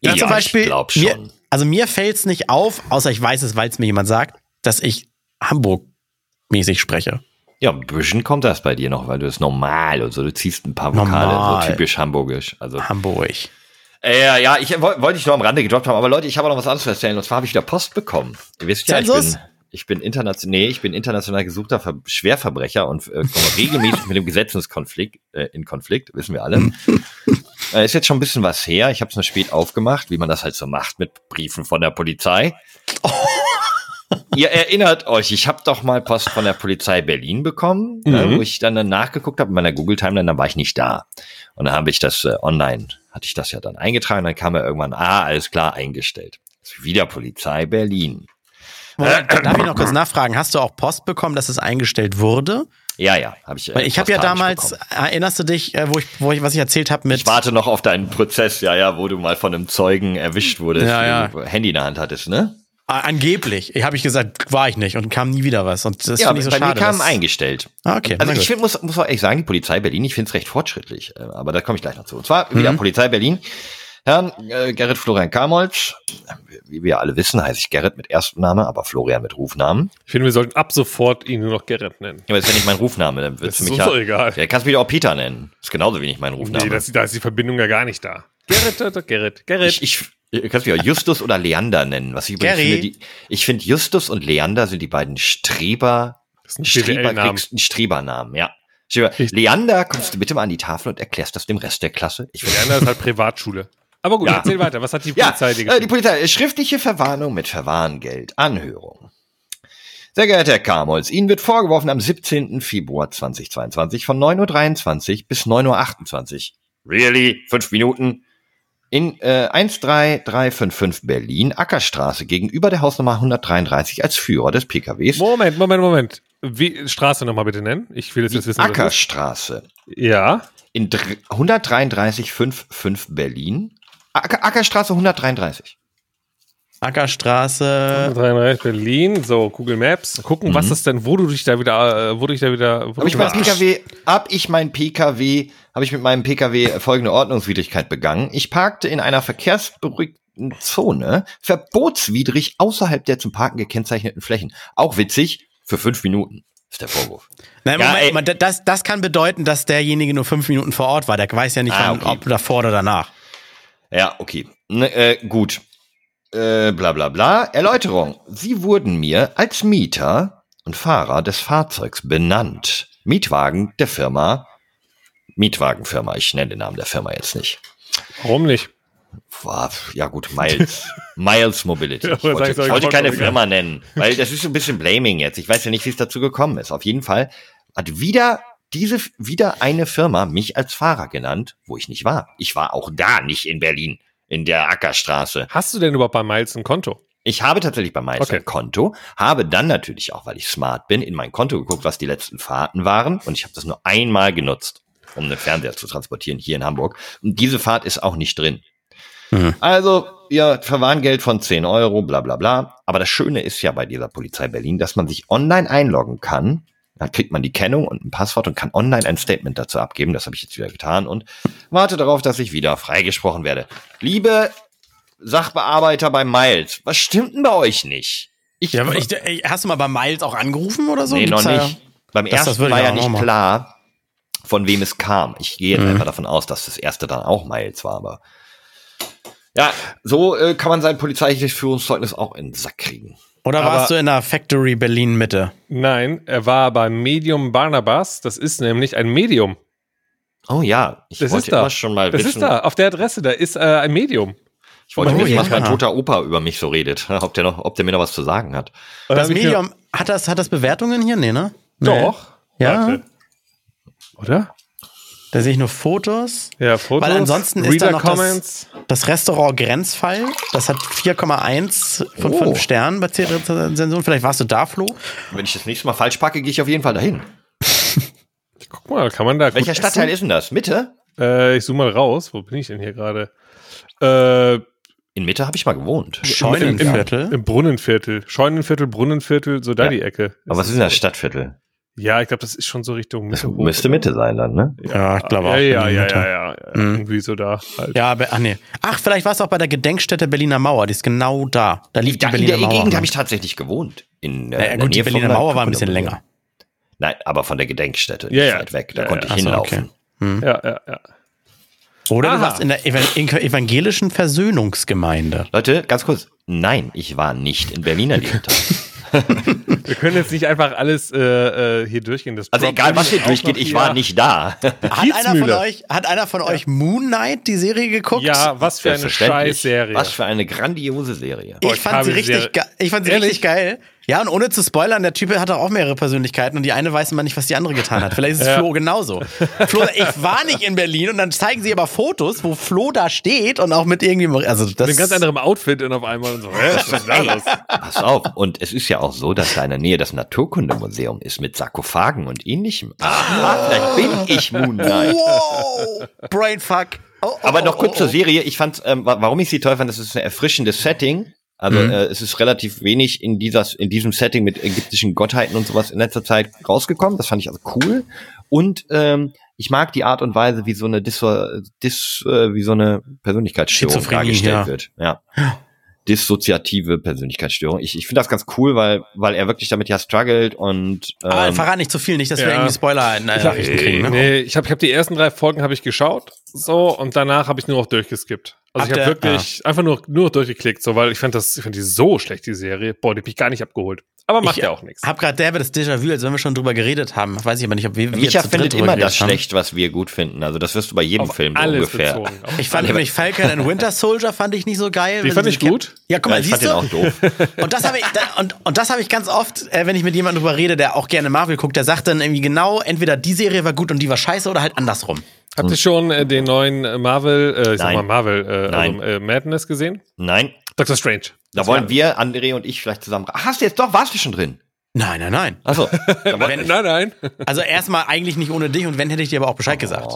Ja, ja zum Beispiel, ich glaub schon. Mir, also mir fällt es nicht auf, außer ich weiß es, weil es mir jemand sagt, dass ich Hamburg-mäßig spreche.
Ja, ein bisschen kommt das bei dir noch, weil du es normal und so, du ziehst ein paar Vokale, normal. so typisch hamburgisch. Also
Hamburg.
Äh, ja, ich wollte ich nur am Rande gedroppt haben, aber Leute, ich habe noch was anderes zu erzählen. Und zwar habe ich wieder Post bekommen. Ihr wisst ja, ich bin, ich bin international, nee, ich bin international gesuchter Ver Schwerverbrecher und äh, komme [LAUGHS] regelmäßig mit dem Gesetzeskonflikt äh, in Konflikt, wissen wir alle. [LAUGHS] äh, ist jetzt schon ein bisschen was her. Ich habe es nur spät aufgemacht, wie man das halt so macht mit Briefen von der Polizei. Oh. [LAUGHS] Ihr erinnert euch, ich habe doch mal Post von der Polizei Berlin bekommen, äh, mhm. äh, wo ich dann nachgeguckt habe in meiner Google Timeline, dann war ich nicht da. Und dann habe ich das äh, online hatte ich das ja dann eingetragen, dann kam er irgendwann, ah, alles klar, eingestellt. Wieder Polizei Berlin.
Moment, darf ich noch kurz nachfragen? Hast du auch Post bekommen, dass es eingestellt wurde?
Ja, ja, habe ich.
Äh, Weil ich habe ja damals, erinnerst du dich, äh, wo ich, wo ich, was ich erzählt habe mit.
Ich warte noch auf deinen Prozess, ja, ja, wo du mal von einem Zeugen erwischt wurdest, ja, ja. Handy in der Hand hattest, ne?
Angeblich, habe ich gesagt, war ich nicht und kam nie wieder was. Und das ja, finde ich so
bei
schade.
Mir kam eingestellt.
Ah, okay.
Also ich find, muss, muss auch ehrlich sagen, die Polizei Berlin, ich finde es recht fortschrittlich. Äh, aber da komme ich gleich noch zu. Und zwar wieder mhm. Polizei Berlin. Herrn äh, Gerrit Florian Kamolz, wie wir alle wissen, heiße ich Gerrit mit Erstname, aber Florian mit Rufnamen.
Ich finde, wir sollten ab sofort ihn nur noch Gerrit nennen.
Ja, aber das ist ja nicht mein Rufname, dann wird es mich
ja. egal.
Ja, kannst mich auch Peter nennen. Ist genauso wenig mein Rufname. Nee,
das, da ist die Verbindung ja gar nicht da. Gerrit, äh, Gerrit, Gerrit.
Ich, ich, Ihr könnt mich auch Justus oder Leander nennen. Was ich übrigens finde, die, ich finde Justus und Leander sind die beiden Streber, Streber, Strebernamen, ja. Leander, kommst du bitte mal an die Tafel und erklärst das dem Rest der Klasse?
Ich Leander ist halt Privatschule. Aber gut, ja. erzähl weiter. Was hat die Polizei ja,
äh, Die Polizei, schriftliche Verwarnung mit Verwarngeld, Anhörung. Sehr geehrter Herr Kamolz, Ihnen wird vorgeworfen am 17. Februar 2022 von 9.23 Uhr bis 9.28 Uhr. Really? Fünf Minuten? In äh, 13355 Berlin, Ackerstraße, gegenüber der Hausnummer 133 als Führer des PKWs.
Moment, Moment, Moment. Wie, Straße nochmal bitte nennen? Ich will jetzt, jetzt wissen.
Ackerstraße.
Ja.
In 13355 Berlin. Acker, Ackerstraße 133.
Ackerstraße.
133 Berlin, so Google Maps. Gucken, mhm. was ist denn, wo du dich da wieder, äh, wo du dich da wieder.
Wo hab ich mein PKW, hab ich mein PKW habe ich mit meinem Pkw folgende Ordnungswidrigkeit begangen. Ich parkte in einer verkehrsberuhigten Zone, verbotswidrig außerhalb der zum Parken gekennzeichneten Flächen. Auch witzig, für fünf Minuten. Ist der Vorwurf.
Nein, ja, Moment, das, das kann bedeuten, dass derjenige nur fünf Minuten vor Ort war. Der weiß ja nicht, ah, okay. ob davor oder danach.
Ja, okay. Ne, äh, gut. Äh, bla bla bla. Erläuterung. Sie wurden mir als Mieter und Fahrer des Fahrzeugs benannt. Mietwagen der Firma. Mietwagenfirma. Ich nenne den Namen der Firma jetzt nicht.
Warum nicht?
Ja gut, Miles. [LAUGHS] Miles Mobility. Ich wollte, ich wollte keine Firma nennen, weil das ist ein bisschen Blaming jetzt. Ich weiß ja nicht, wie es dazu gekommen ist. Auf jeden Fall hat wieder diese, wieder eine Firma mich als Fahrer genannt, wo ich nicht war. Ich war auch da nicht in Berlin, in der Ackerstraße.
Hast du denn überhaupt bei Miles ein Konto?
Ich habe tatsächlich bei Miles okay. ein Konto, habe dann natürlich auch, weil ich smart bin, in mein Konto geguckt, was die letzten Fahrten waren und ich habe das nur einmal genutzt, um einen Fernseher zu transportieren hier in Hamburg. Und diese Fahrt ist auch nicht drin. Mhm. Also, ja, Verwarngeld von 10 Euro, bla bla bla. Aber das Schöne ist ja bei dieser Polizei Berlin, dass man sich online einloggen kann. Dann kriegt man die Kennung und ein Passwort und kann online ein Statement dazu abgeben. Das habe ich jetzt wieder getan und warte darauf, dass ich wieder freigesprochen werde. Liebe Sachbearbeiter bei Miles, was stimmt denn bei euch nicht?
Ich, ja, ich, hast du mal bei Miles auch angerufen oder so?
Nee, Gibt's noch nicht. Beim das, ersten das war ja nicht klar, von wem es kam. Ich gehe jetzt mhm. einfach davon aus, dass das erste dann auch Miles war, aber ja, so äh, kann man sein polizeiliches Führungszeugnis auch in den Sack kriegen.
Oder Aber warst du in der Factory Berlin Mitte?
Nein, er war beim Medium Barnabas. Das ist nämlich ein Medium.
Oh ja,
ich das wollte ist da. schon mal das wissen. Das ist da, auf der Adresse, da ist äh, ein Medium.
Ich wollte oh, wissen, ja. was mein toter Opa über mich so redet, [LAUGHS] ob der, noch, ob der mir noch was zu sagen hat.
Das Medium, hat das, hat das Bewertungen hier? Nee, ne?
Doch.
Nee. Ja.
Warte. Oder?
Da sehe ich nur Fotos.
Ja, Fotos.
Weil ansonsten ist da noch das, das, Restaurant Grenzfall. Das hat 4,1 von oh. 5 Sternen bei C-Rezension. Vielleicht warst du da, Flo.
Wenn ich das nächste Mal falsch packe, gehe ich auf jeden Fall dahin. [LAUGHS]
Guck mal, kann man da.
Welcher Stadtteil essen? ist denn das? Mitte?
Äh, ich zoome mal raus. Wo bin ich denn hier gerade? Äh,
in Mitte habe ich mal gewohnt.
Scheunenviertel? Im, Im, Brunnenviertel. Scheunenviertel, Brunnenviertel, so da ja. die Ecke.
Aber was ist denn das Stadtviertel?
Ja, ich glaube, das ist schon so Richtung
Mitte. Das müsste Mitte sein dann, ne?
Ja, ich glaube
auch. Ja, ja, ja, ja, ja, mhm. Irgendwie so da.
Halt. Ja, aber, ach nee. Ach, vielleicht war es auch bei der Gedenkstätte Berliner Mauer. Die ist genau da. Da liegt
da,
die Berliner
Mauer. In der Gegend habe ich tatsächlich gewohnt. In,
äh, ja, gut, die Berliner Mauer war ein bisschen länger.
Nein, aber von der Gedenkstätte
ja, ja.
weit weg. Da ja, konnte ich hinlaufen.
Okay. Hm. Ja, ja, ja.
Oder Aha. du warst in der evangelischen Versöhnungsgemeinde.
Leute, ganz kurz. Nein, ich war nicht in Berliner Liebenthal. [LAUGHS]
Wir können jetzt nicht einfach alles äh, äh hier durchgehen. Das
also egal, was hier durchgeht, ich war nicht da. [LAUGHS]
Hat einer von euch, hat einer von euch Moon Knight die Serie geguckt?
Ja, was für eine Scheiß-Serie.
Was für eine grandiose Serie.
Ich fand sie richtig, ich fand sie richtig geil. Ja, und ohne zu spoilern, der Typ hat auch mehrere Persönlichkeiten und die eine weiß immer nicht, was die andere getan hat. Vielleicht ist es [LAUGHS] ja. Flo genauso. Flo, ich war nicht in Berlin und dann zeigen sie aber Fotos, wo Flo da steht und auch mit irgendwie, also das. Mit
einem ganz anderem Outfit und auf einmal und so, hä, was ist da los?
Pass auf. Und es ist ja auch so, dass da in der Nähe das Naturkundemuseum ist mit Sarkophagen und ähnlichem. Ah, vielleicht bin ich Moon Knight.
Wow! Brainfuck.
Oh, oh, aber noch kurz oh, zur Serie. Ich fand, ähm, warum ich sie toll fand, das ist ein erfrischendes Setting. Also mhm. äh, es ist relativ wenig in dieser in diesem Setting mit ägyptischen Gottheiten und sowas in letzter Zeit rausgekommen. Das fand ich also cool. Und ähm, ich mag die Art und Weise, wie so eine Dis, Dis äh, wie so eine Persönlichkeitsstörung dargestellt ja. wird. Ja. Dissoziative Persönlichkeitsstörung. Ich, ich finde das ganz cool, weil, weil er wirklich damit ja struggelt und
ähm, Aber verrat nicht zu viel, nicht, dass ja. wir irgendwie Spoiler in Nachrichten kriegen. Ne?
Nee, ich habe ich hab die ersten drei Folgen habe ich geschaut, so und danach habe ich nur noch durchgeskippt. Also Ab ich habe wirklich ah. einfach nur nur durchgeklickt, so weil ich fand das ich fand die so schlecht die Serie. Boah, die hab ich gar nicht abgeholt. Aber macht ich ja auch nichts.
Hab gerade derbe das Déjà-vu, als wenn wir schon drüber geredet haben. Weiß ich aber nicht, ob wir,
wir Micha findet immer das haben. schlecht, was wir gut finden. Also das wirst du bei jedem auf Film
so
ungefähr.
Ich fand nämlich Falcon and Winter Soldier fand ich nicht so geil.
Die fand ich gut.
Ja, guck mal, ja,
ich fand
du?
den auch doof. [LAUGHS]
Und das habe ich und, und das habe ich ganz oft, äh, wenn ich mit jemandem drüber rede, der auch gerne Marvel guckt, der sagt dann irgendwie genau, entweder die Serie war gut und die war scheiße oder halt andersrum.
Habt ihr schon äh, den neuen Marvel, äh, ich sag mal Marvel, äh, Nein. Also, äh, Madness gesehen?
Nein.
Doctor Strange.
Da wollen wir, André und ich, vielleicht zusammen. Ach, hast du jetzt doch, warst du schon drin?
Nein, nein, nein.
Achso. [LAUGHS]
nein, nein. [LAUGHS]
Also erstmal eigentlich nicht ohne dich und wenn hätte ich dir aber auch Bescheid oh. gesagt.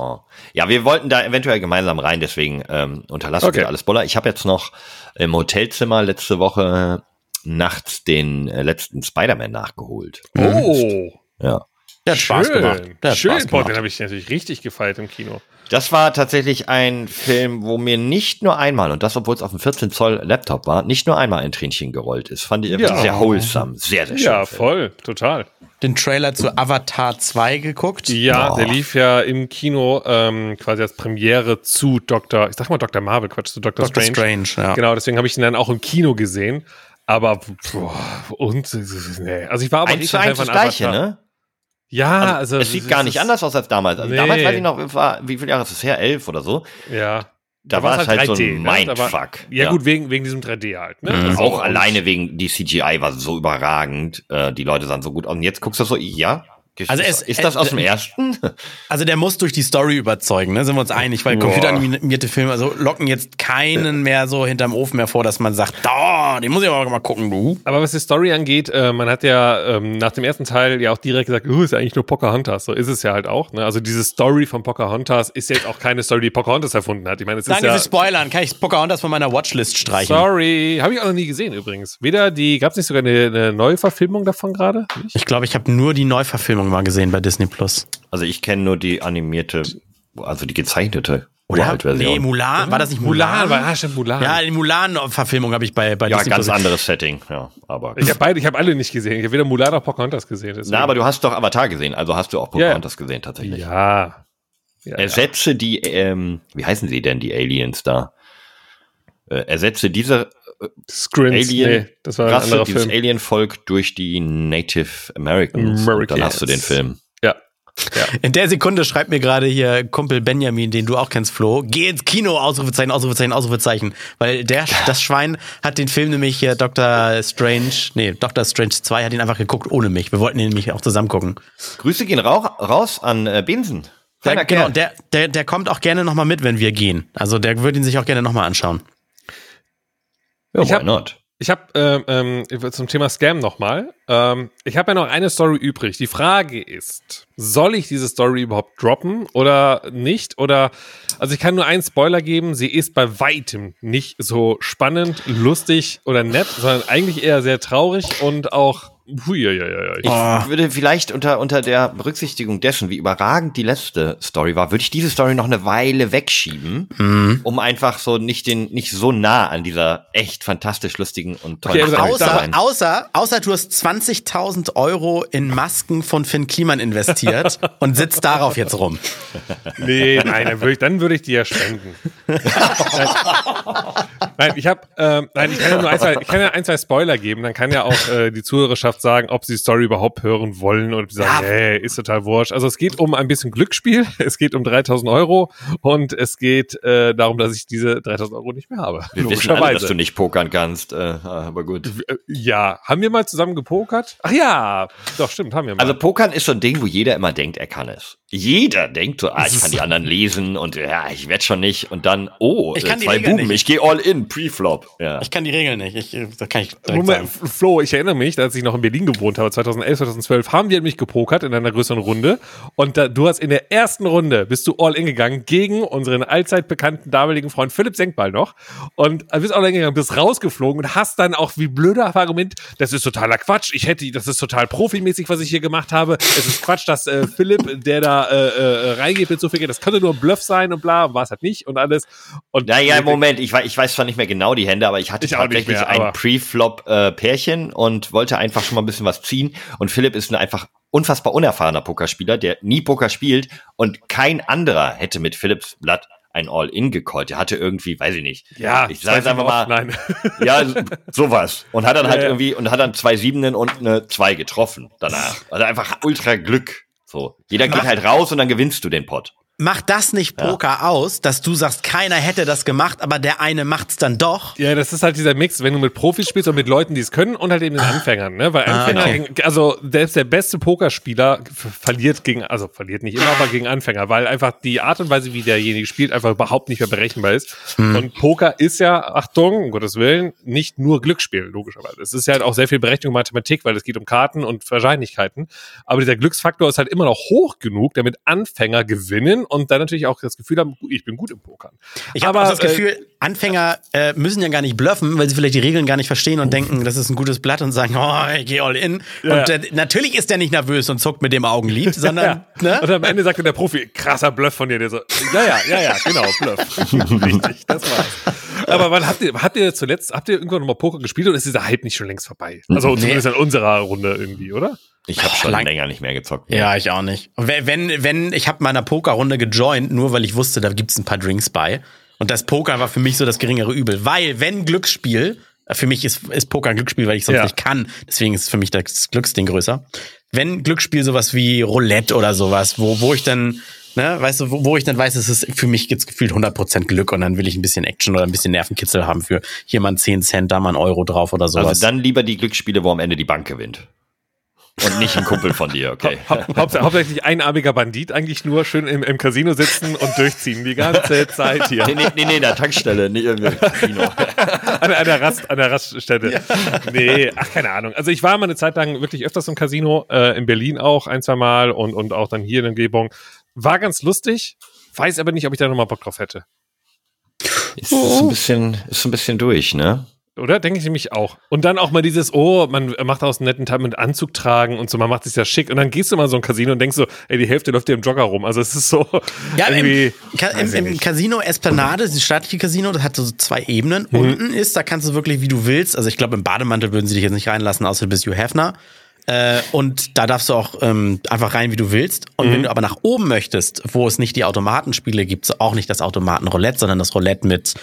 Ja, wir wollten da eventuell gemeinsam rein, deswegen ähm, unterlassen okay. wir alles Boller. Ich habe jetzt noch im Hotelzimmer letzte Woche nachts den äh, letzten Spider-Man nachgeholt.
Oh.
Ja.
Der hat Schön. Spaß gemacht. Der hat Schön. Spaß gemacht. Boah, den habe ich natürlich richtig gefeiert im Kino.
Das war tatsächlich ein Film, wo mir nicht nur einmal, und das obwohl es auf dem 14 Zoll Laptop war, nicht nur einmal ein Tränchen gerollt ist. Fand ich ja. sehr wholesome. Sehr, sehr schön.
Ja, Film. voll. Total.
den Trailer zu Avatar 2 geguckt?
Ja, Boah. der lief ja im Kino ähm, quasi als Premiere zu Dr. Ich sag mal Dr. Marvel, Quatsch, zu Dr. Dr. Strange. Strange ja. Genau, deswegen habe ich ihn dann auch im Kino gesehen. Aber boah, und nee. Also ich war aber
nicht Fan von Gleiche, ne?
Ja, also, also
es sieht gar nicht anders aus als damals. Also nee. Damals weiß ich noch, war, wie viele Jahre ist es her? Elf oder so.
Ja.
Da, da war es halt, halt 3D, so ein ne? Mindfuck.
War, ja, ja, gut, wegen, wegen diesem 3D halt. Ne?
Mhm. Auch alleine wegen, die CGI war so überragend. Äh, die Leute sahen so gut aus. Und jetzt guckst du so, ja,
also es, ist das aus dem ersten? [LAUGHS] Also der muss durch die Story überzeugen, ne? sind wir uns einig, weil computeranimierte Filme also locken jetzt keinen mehr so hinterm Ofen mehr vor, dass man sagt, da, den muss ich aber mal gucken, du.
Aber was die Story angeht, äh, man hat ja ähm, nach dem ersten Teil ja auch direkt gesagt, oh, ist ja eigentlich nur Pocahontas, so ist es ja halt auch. Ne? Also diese Story von Pocahontas ist jetzt auch keine Story, die Pocahontas erfunden hat. Ich meine, es
Danke
ist ja,
Spoilern, kann ich Pocahontas von meiner Watchlist streichen.
Sorry, habe ich auch noch nie gesehen übrigens. Weder die, gab es nicht sogar eine, eine Neuverfilmung davon gerade?
Ich glaube, ich habe nur die Neuverfilmung mal gesehen bei Disney Plus.
Also ich kenne nur die animierte, also die gezeichnete.
Oder? Nee, Mulan, war das nicht Mulan?
Mulan, war, ja, stimmt, Mulan.
Ja, die Mulan-Verfilmung habe ich bei, bei
Ja, Disney ganz Plus. anderes Setting, ja, aber.
Ich habe beide, ich habe alle nicht gesehen. Ich habe weder Mulan noch Pocahontas gesehen.
Deswegen. Na, aber du hast doch Avatar gesehen, also hast du auch Pocahontas ja. gesehen, tatsächlich.
Ja.
ja Ersetze ja. die, ähm, wie heißen sie denn, die Aliens da? Äh, ersetze diese
Skrins, Alien, nee,
das war ein Rasse, dieses Alien-Volk durch die Native Americans. Americans. dann hast du den Film.
Ja.
ja. In der Sekunde schreibt mir gerade hier Kumpel Benjamin, den du auch kennst, Flo, geh ins Kino, Ausrufezeichen, Ausrufezeichen, Ausrufezeichen. Weil der, das Schwein hat den Film nämlich hier Dr. Strange, nee, Dr. Strange 2 hat ihn einfach geguckt ohne mich. Wir wollten ihn nämlich auch zusammen gucken.
Grüße gehen rauch, raus an äh, Binsen.
Der, genau, der, der, der kommt auch gerne nochmal mit, wenn wir gehen. Also der würde ihn sich auch gerne nochmal anschauen.
Ja, ich habe ich habe ähm, ähm, zum Thema Scam nochmal. Ähm, ich habe ja noch eine Story übrig. Die Frage ist, soll ich diese Story überhaupt droppen oder nicht? Oder also ich kann nur einen Spoiler geben. Sie ist bei weitem nicht so spannend, lustig oder nett, sondern eigentlich eher sehr traurig und auch Huiuiui.
Ich oh. würde vielleicht unter, unter der Berücksichtigung dessen, wie überragend die letzte Story war, würde ich diese Story noch eine Weile wegschieben, mhm. um einfach so nicht den, nicht so nah an dieser echt fantastisch lustigen und tollen okay,
Story außer, zu sein. Außer, außer du hast 20.000 Euro in Masken von Finn Kliman investiert [LAUGHS] und sitzt darauf jetzt rum.
Nee, nein, dann würde ich, dann würde ich dir ja spenden. [LAUGHS] nein, ich habe, ähm, nein, ich kann ja nur ein, zwei, ich kann ja ein, zwei Spoiler geben, dann kann ja auch äh, die Zuhörerschaft Hörerschaft sagen, ob sie die Story überhaupt hören wollen oder sie sagen, ja. hey, ist total wurscht. Also es geht um ein bisschen Glücksspiel, [LAUGHS] es geht um 3000 Euro und es geht äh, darum, dass ich diese 3000 Euro nicht mehr habe.
Wir wissen alle, dass du nicht pokern kannst, äh, aber gut.
Äh, ja, haben wir mal zusammen gepokert? Ach ja, doch stimmt, haben wir mal.
Also Pokern ist so ein Ding, wo jeder immer denkt, er kann es. Jeder denkt so, ah, ich kann die anderen lesen und ja, ich werde schon nicht und dann, oh,
ich kann
äh, zwei Buben, ich gehe all in, Preflop. Ja.
Ich kann die Regeln nicht. Ich, da kann ich
Moment, sagen. Flo, ich erinnere mich, als ich noch in Berlin gewohnt habe, 2011, 2012, haben wir nämlich gepokert in einer größeren Runde und da, du hast in der ersten Runde bist du all in gegangen gegen unseren allzeit bekannten damaligen Freund Philipp Senkball noch und bist all in gegangen, bist rausgeflogen und hast dann auch wie blöder Argument, das ist totaler Quatsch. Ich hätte, das ist total profimäßig, was ich hier gemacht habe. Es ist Quatsch, dass äh, Philipp, der da äh, äh, reingeht mit so viel Geld. Das könnte nur ein Bluff sein und bla, war es halt nicht und alles. Und
naja, Moment, ich, ich weiß zwar nicht mehr genau die Hände, aber ich hatte ich tatsächlich mehr, ein Pre-Flop-Pärchen äh, und wollte einfach schon mal ein bisschen was ziehen. Und Philipp ist ein einfach unfassbar unerfahrener Pokerspieler, der nie Poker spielt und kein anderer hätte mit Philipps Blatt ein All-In gecallt. Der hatte irgendwie, weiß ich nicht.
Ja,
ich sage einfach mal, nein. ja, sowas. Und hat dann [LAUGHS] halt ja, irgendwie und hat dann zwei Siebenen und eine zwei getroffen danach. Also einfach ultra Glück. So, jeder geht halt raus und dann gewinnst du den Pot
macht das nicht Poker ja. aus, dass du sagst, keiner hätte das gemacht, aber der eine macht's dann doch?
Ja, das ist halt dieser Mix, wenn du mit Profis spielst und mit Leuten, die es können und halt eben den ah. Anfängern, ne? Weil ah, Anfänger, okay. also selbst der beste Pokerspieler verliert gegen, also verliert nicht immer, aber gegen Anfänger, weil einfach die Art und Weise, wie derjenige spielt, einfach überhaupt nicht mehr berechenbar ist. Hm. Und Poker ist ja, Achtung, um Gottes Willen, nicht nur Glücksspiel, logischerweise. Es ist ja halt auch sehr viel Berechnung Mathematik, weil es geht um Karten und Wahrscheinlichkeiten. Aber dieser Glücksfaktor ist halt immer noch hoch genug, damit Anfänger gewinnen und dann natürlich auch das Gefühl haben, ich bin gut im Pokern.
Ich habe das Gefühl, äh, Anfänger äh, müssen ja gar nicht bluffen, weil sie vielleicht die Regeln gar nicht verstehen und denken, das ist ein gutes Blatt und sagen, oh, ich gehe all in. Ja. Und äh, natürlich ist der nicht nervös und zuckt mit dem Augenlid, [LAUGHS] sondern.
ja. ne? Und am Ende sagt der Profi, krasser Bluff von dir, der so, ja, ja, ja, ja, genau, Bluff. [LAUGHS] Richtig, das war's. Aber wann habt ihr, habt ihr zuletzt, habt ihr irgendwann nochmal Poker gespielt oder ist dieser Hype nicht schon längst vorbei? Also nee. zumindest in unserer Runde irgendwie, oder?
Ich habe schon Lang länger nicht mehr gezockt.
Ja, ich auch nicht. Wenn, wenn, ich habe meiner Pokerrunde gejoint, nur weil ich wusste, da gibt's ein paar Drinks bei. Und das Poker war für mich so das geringere Übel. Weil, wenn Glücksspiel, für mich ist, ist Poker ein Glücksspiel, weil ich sonst ja. nicht kann. Deswegen ist für mich das Glücksding größer. Wenn Glücksspiel sowas wie Roulette oder sowas, wo, wo ich dann, ne, weißt du, wo, wo ich dann weiß, es ist für mich jetzt gefühlt 100% Glück und dann will ich ein bisschen Action oder ein bisschen Nervenkitzel haben für hier mal 10 Cent, da mal ein Euro drauf oder sowas. Also
dann lieber die Glücksspiele, wo am Ende die Bank gewinnt. Und nicht ein Kumpel von dir, okay.
Hau Haupt hauptsächlich einarmiger Bandit eigentlich nur schön im, im Casino sitzen und durchziehen die ganze [LAUGHS] Zeit hier.
Nee, nee, nee, nee der Tankstelle, nicht irgendwie Casino. [LAUGHS]
an, an, der Rast, an der Raststätte. Ja. Nee, ach, keine Ahnung. Also ich war mal eine Zeit lang wirklich öfters im Casino, äh, in Berlin auch ein, zwei Mal und, und auch dann hier in der Umgebung. War ganz lustig, weiß aber nicht, ob ich da nochmal Bock drauf hätte.
Ist, ist, ein bisschen, ist ein bisschen durch, ne?
Oder? Denke ich nämlich auch. Und dann auch mal dieses, oh, man macht aus einem netten Tag mit Anzug tragen und so, man macht sich ja schick. Und dann gehst du mal so ein Casino und denkst so, ey, die Hälfte läuft dir im Jogger rum. Also es ist so
ja, irgendwie. Im, im, im Casino Esplanade, das staatliche Casino, das hat so zwei Ebenen. Mhm. Unten ist, da kannst du wirklich, wie du willst. Also ich glaube, im Bademantel würden sie dich jetzt nicht reinlassen, außer du bist Hugh Hefner. Äh, und da darfst du auch ähm, einfach rein, wie du willst. Und mhm. wenn du aber nach oben möchtest, wo es nicht die Automatenspiele gibt, auch nicht das Automatenroulette, sondern das Roulette mit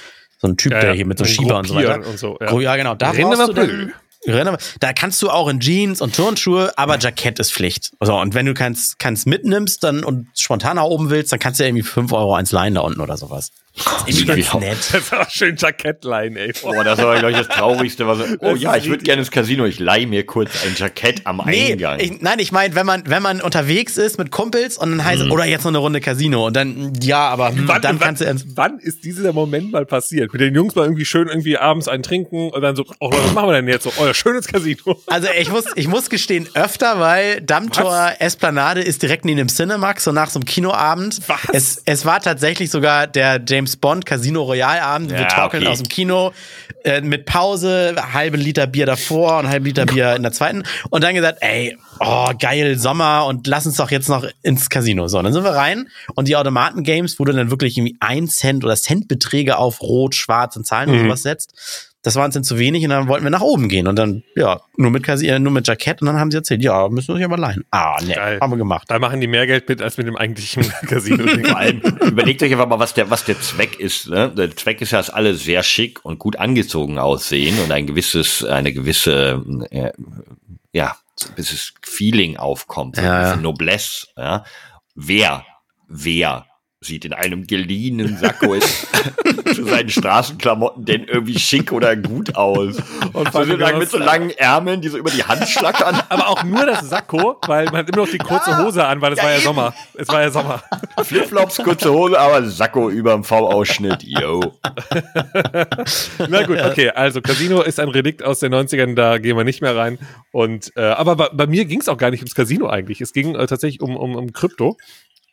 so ein Typ, ja, der hier mit so Schieber und so weiter. Und so, ja. ja, genau. Da brauchst du dann, da kannst du auch in Jeans und Turnschuhe, aber Jackett ist Pflicht. So, und wenn du keins, keins mitnimmst dann und spontan nach oben willst, dann kannst du ja irgendwie fünf Euro eins leihen da unten oder sowas.
Das ist irgendwie ganz nett. Das auch schön Jackettleihen, ey.
Boah, das war, glaube ich, das Traurigste. Was, oh ja, ich würde gerne ins Casino, ich leih mir kurz ein Jackett am nee, Eingang.
Ich, nein, ich meine, wenn man, wenn man unterwegs ist mit Kumpels und dann heißt mhm. oder jetzt noch eine Runde Casino und dann, ja, aber hm, wann, dann kannst
wann,
du.
Wann ist dieser Moment mal passiert? Mit den Jungs mal irgendwie schön irgendwie abends einen trinken und dann so, oh, was machen wir denn jetzt so? Oh, schön ins Casino.
Also ich muss, ich muss gestehen, öfter, weil Dammtor? Esplanade ist direkt neben dem Cinemax, so nach so einem Kinoabend. Was? Es, es war tatsächlich sogar der James Bond Casino Royalabend. Ja, wir talken okay. aus dem Kino äh, mit Pause, halbe Liter Bier davor und halbe Liter Bier in der zweiten. Und dann gesagt, ey, oh, geil, Sommer und lass uns doch jetzt noch ins Casino. So, dann sind wir rein und die Automaten-Games, wo du dann wirklich irgendwie ein Cent oder Centbeträge auf Rot, Schwarz und Zahlen mhm. und sowas setzt das war uns dann zu wenig und dann wollten wir nach oben gehen und dann, ja, nur mit, Kasi nur mit Jackett und dann haben sie erzählt, ja, müssen wir sich aber leihen. Ah, ne, haben wir gemacht.
Da machen die mehr Geld mit als mit dem eigentlichen [LAUGHS] Casino.
Vor allem, überlegt euch einfach mal, was der, was der Zweck ist. Ne? Der Zweck ist ja, dass alle sehr schick und gut angezogen aussehen und ein gewisses, eine gewisse, äh, ja, gewisses Feeling aufkommt, ja, ein bisschen ja. Noblesse. Ja? Wer, wer sieht in einem geliehenen Sakko [LAUGHS] zu seinen Straßenklamotten denn irgendwie schick oder gut aus. Und so lang mit so langen Ärmeln, die so über die Hand schlackern. [LAUGHS]
Aber auch nur das Sakko, weil man hat immer noch die kurze Hose an, weil es ja, war ja eben. Sommer. Es war ja Sommer.
Flipflops, kurze Hose, aber Sakko über dem V-Ausschnitt. Yo. [LAUGHS]
Na gut, okay. Also Casino ist ein Relikt aus den 90ern, da gehen wir nicht mehr rein. Und äh, aber bei, bei mir ging es auch gar nicht ums Casino eigentlich. Es ging äh, tatsächlich um, um, um Krypto.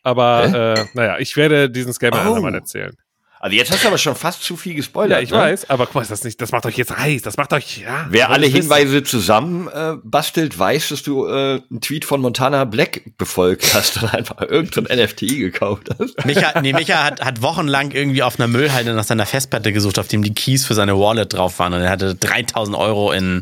Aber äh, naja, ich werde diesen Scam oh. einmal erzählen.
Also jetzt hast du aber schon fast zu viel gespoilert.
Ja, ich ne? weiß, aber guck mal, das nicht, das macht euch jetzt heiß, das macht euch, ja.
Wer alle Hinweise wissen. zusammen äh, bastelt, weiß, dass du äh, einen Tweet von Montana Black befolgt hast und einfach irgendein NFT gekauft hast.
Micha, nee, Micha hat, hat wochenlang irgendwie auf einer Müllhalde nach seiner Festplatte gesucht, auf dem die Keys für seine Wallet drauf waren und er hatte 3000 Euro in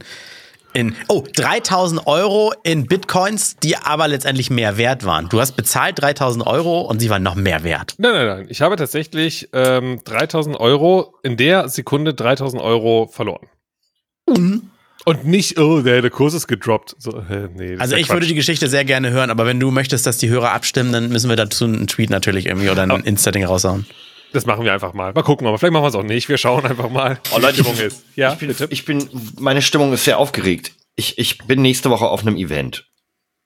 in, oh, 3000 Euro in Bitcoins, die aber letztendlich mehr wert waren. Du hast bezahlt 3000 Euro und sie waren noch mehr wert.
Nein, nein, nein. Ich habe tatsächlich ähm, 3000 Euro, in der Sekunde 3000 Euro verloren. Mhm. Und nicht, oh, der, der Kurs ist gedroppt. So, äh,
nee, also ich Quatsch. würde die Geschichte sehr gerne hören, aber wenn du möchtest, dass die Hörer abstimmen, dann müssen wir dazu einen Tweet natürlich irgendwie oder ein Insta-Ding raushauen.
Das machen wir einfach mal. Mal gucken, aber vielleicht machen wir es auch nicht. Wir schauen einfach mal,
oh, Leute, Stimmung ist. Ja, ich bin, ich bin, meine Stimmung ist sehr aufgeregt. Ich, ich bin nächste Woche auf einem Event.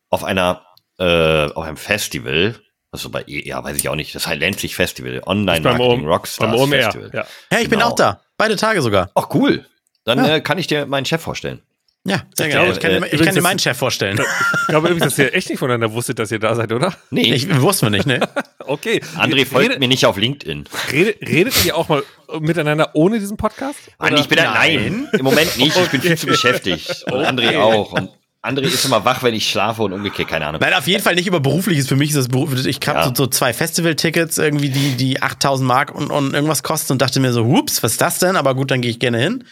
Auf einer, äh, auf einem Festival. Also bei, ja, weiß ich auch nicht. Das nennt sich Festival. Online Marketing Rockstars beim OMR, Festival.
Ja, ja ich genau. bin auch da. Beide Tage sogar.
Ach, cool. Dann ja. äh, kann ich dir meinen Chef vorstellen.
Ja, sehr gerne. Ich kann, äh, ich kann dir meinen Chef vorstellen.
Ich glaube übrigens, dass ihr echt nicht voneinander wusstet, dass ihr da seid, oder?
Nee. Ich, wussten wir nicht, ne? [LAUGHS]
okay.
André folgt redet, mir nicht auf LinkedIn.
Redet, redet ihr auch mal miteinander ohne diesen Podcast?
Nein, ich bin nein. nein, im Moment nicht. Ich bin viel zu beschäftigt. Und André auch. Und André ist immer wach, wenn ich schlafe und umgekehrt, keine Ahnung.
Nein, auf jeden Fall nicht über berufliches. Für mich ist das beruflich. Ich habe ja. so, so, zwei Festival-Tickets irgendwie, die, die 8000 Mark und, und irgendwas kosten und dachte mir so, hups, was ist das denn? Aber gut, dann gehe ich gerne hin.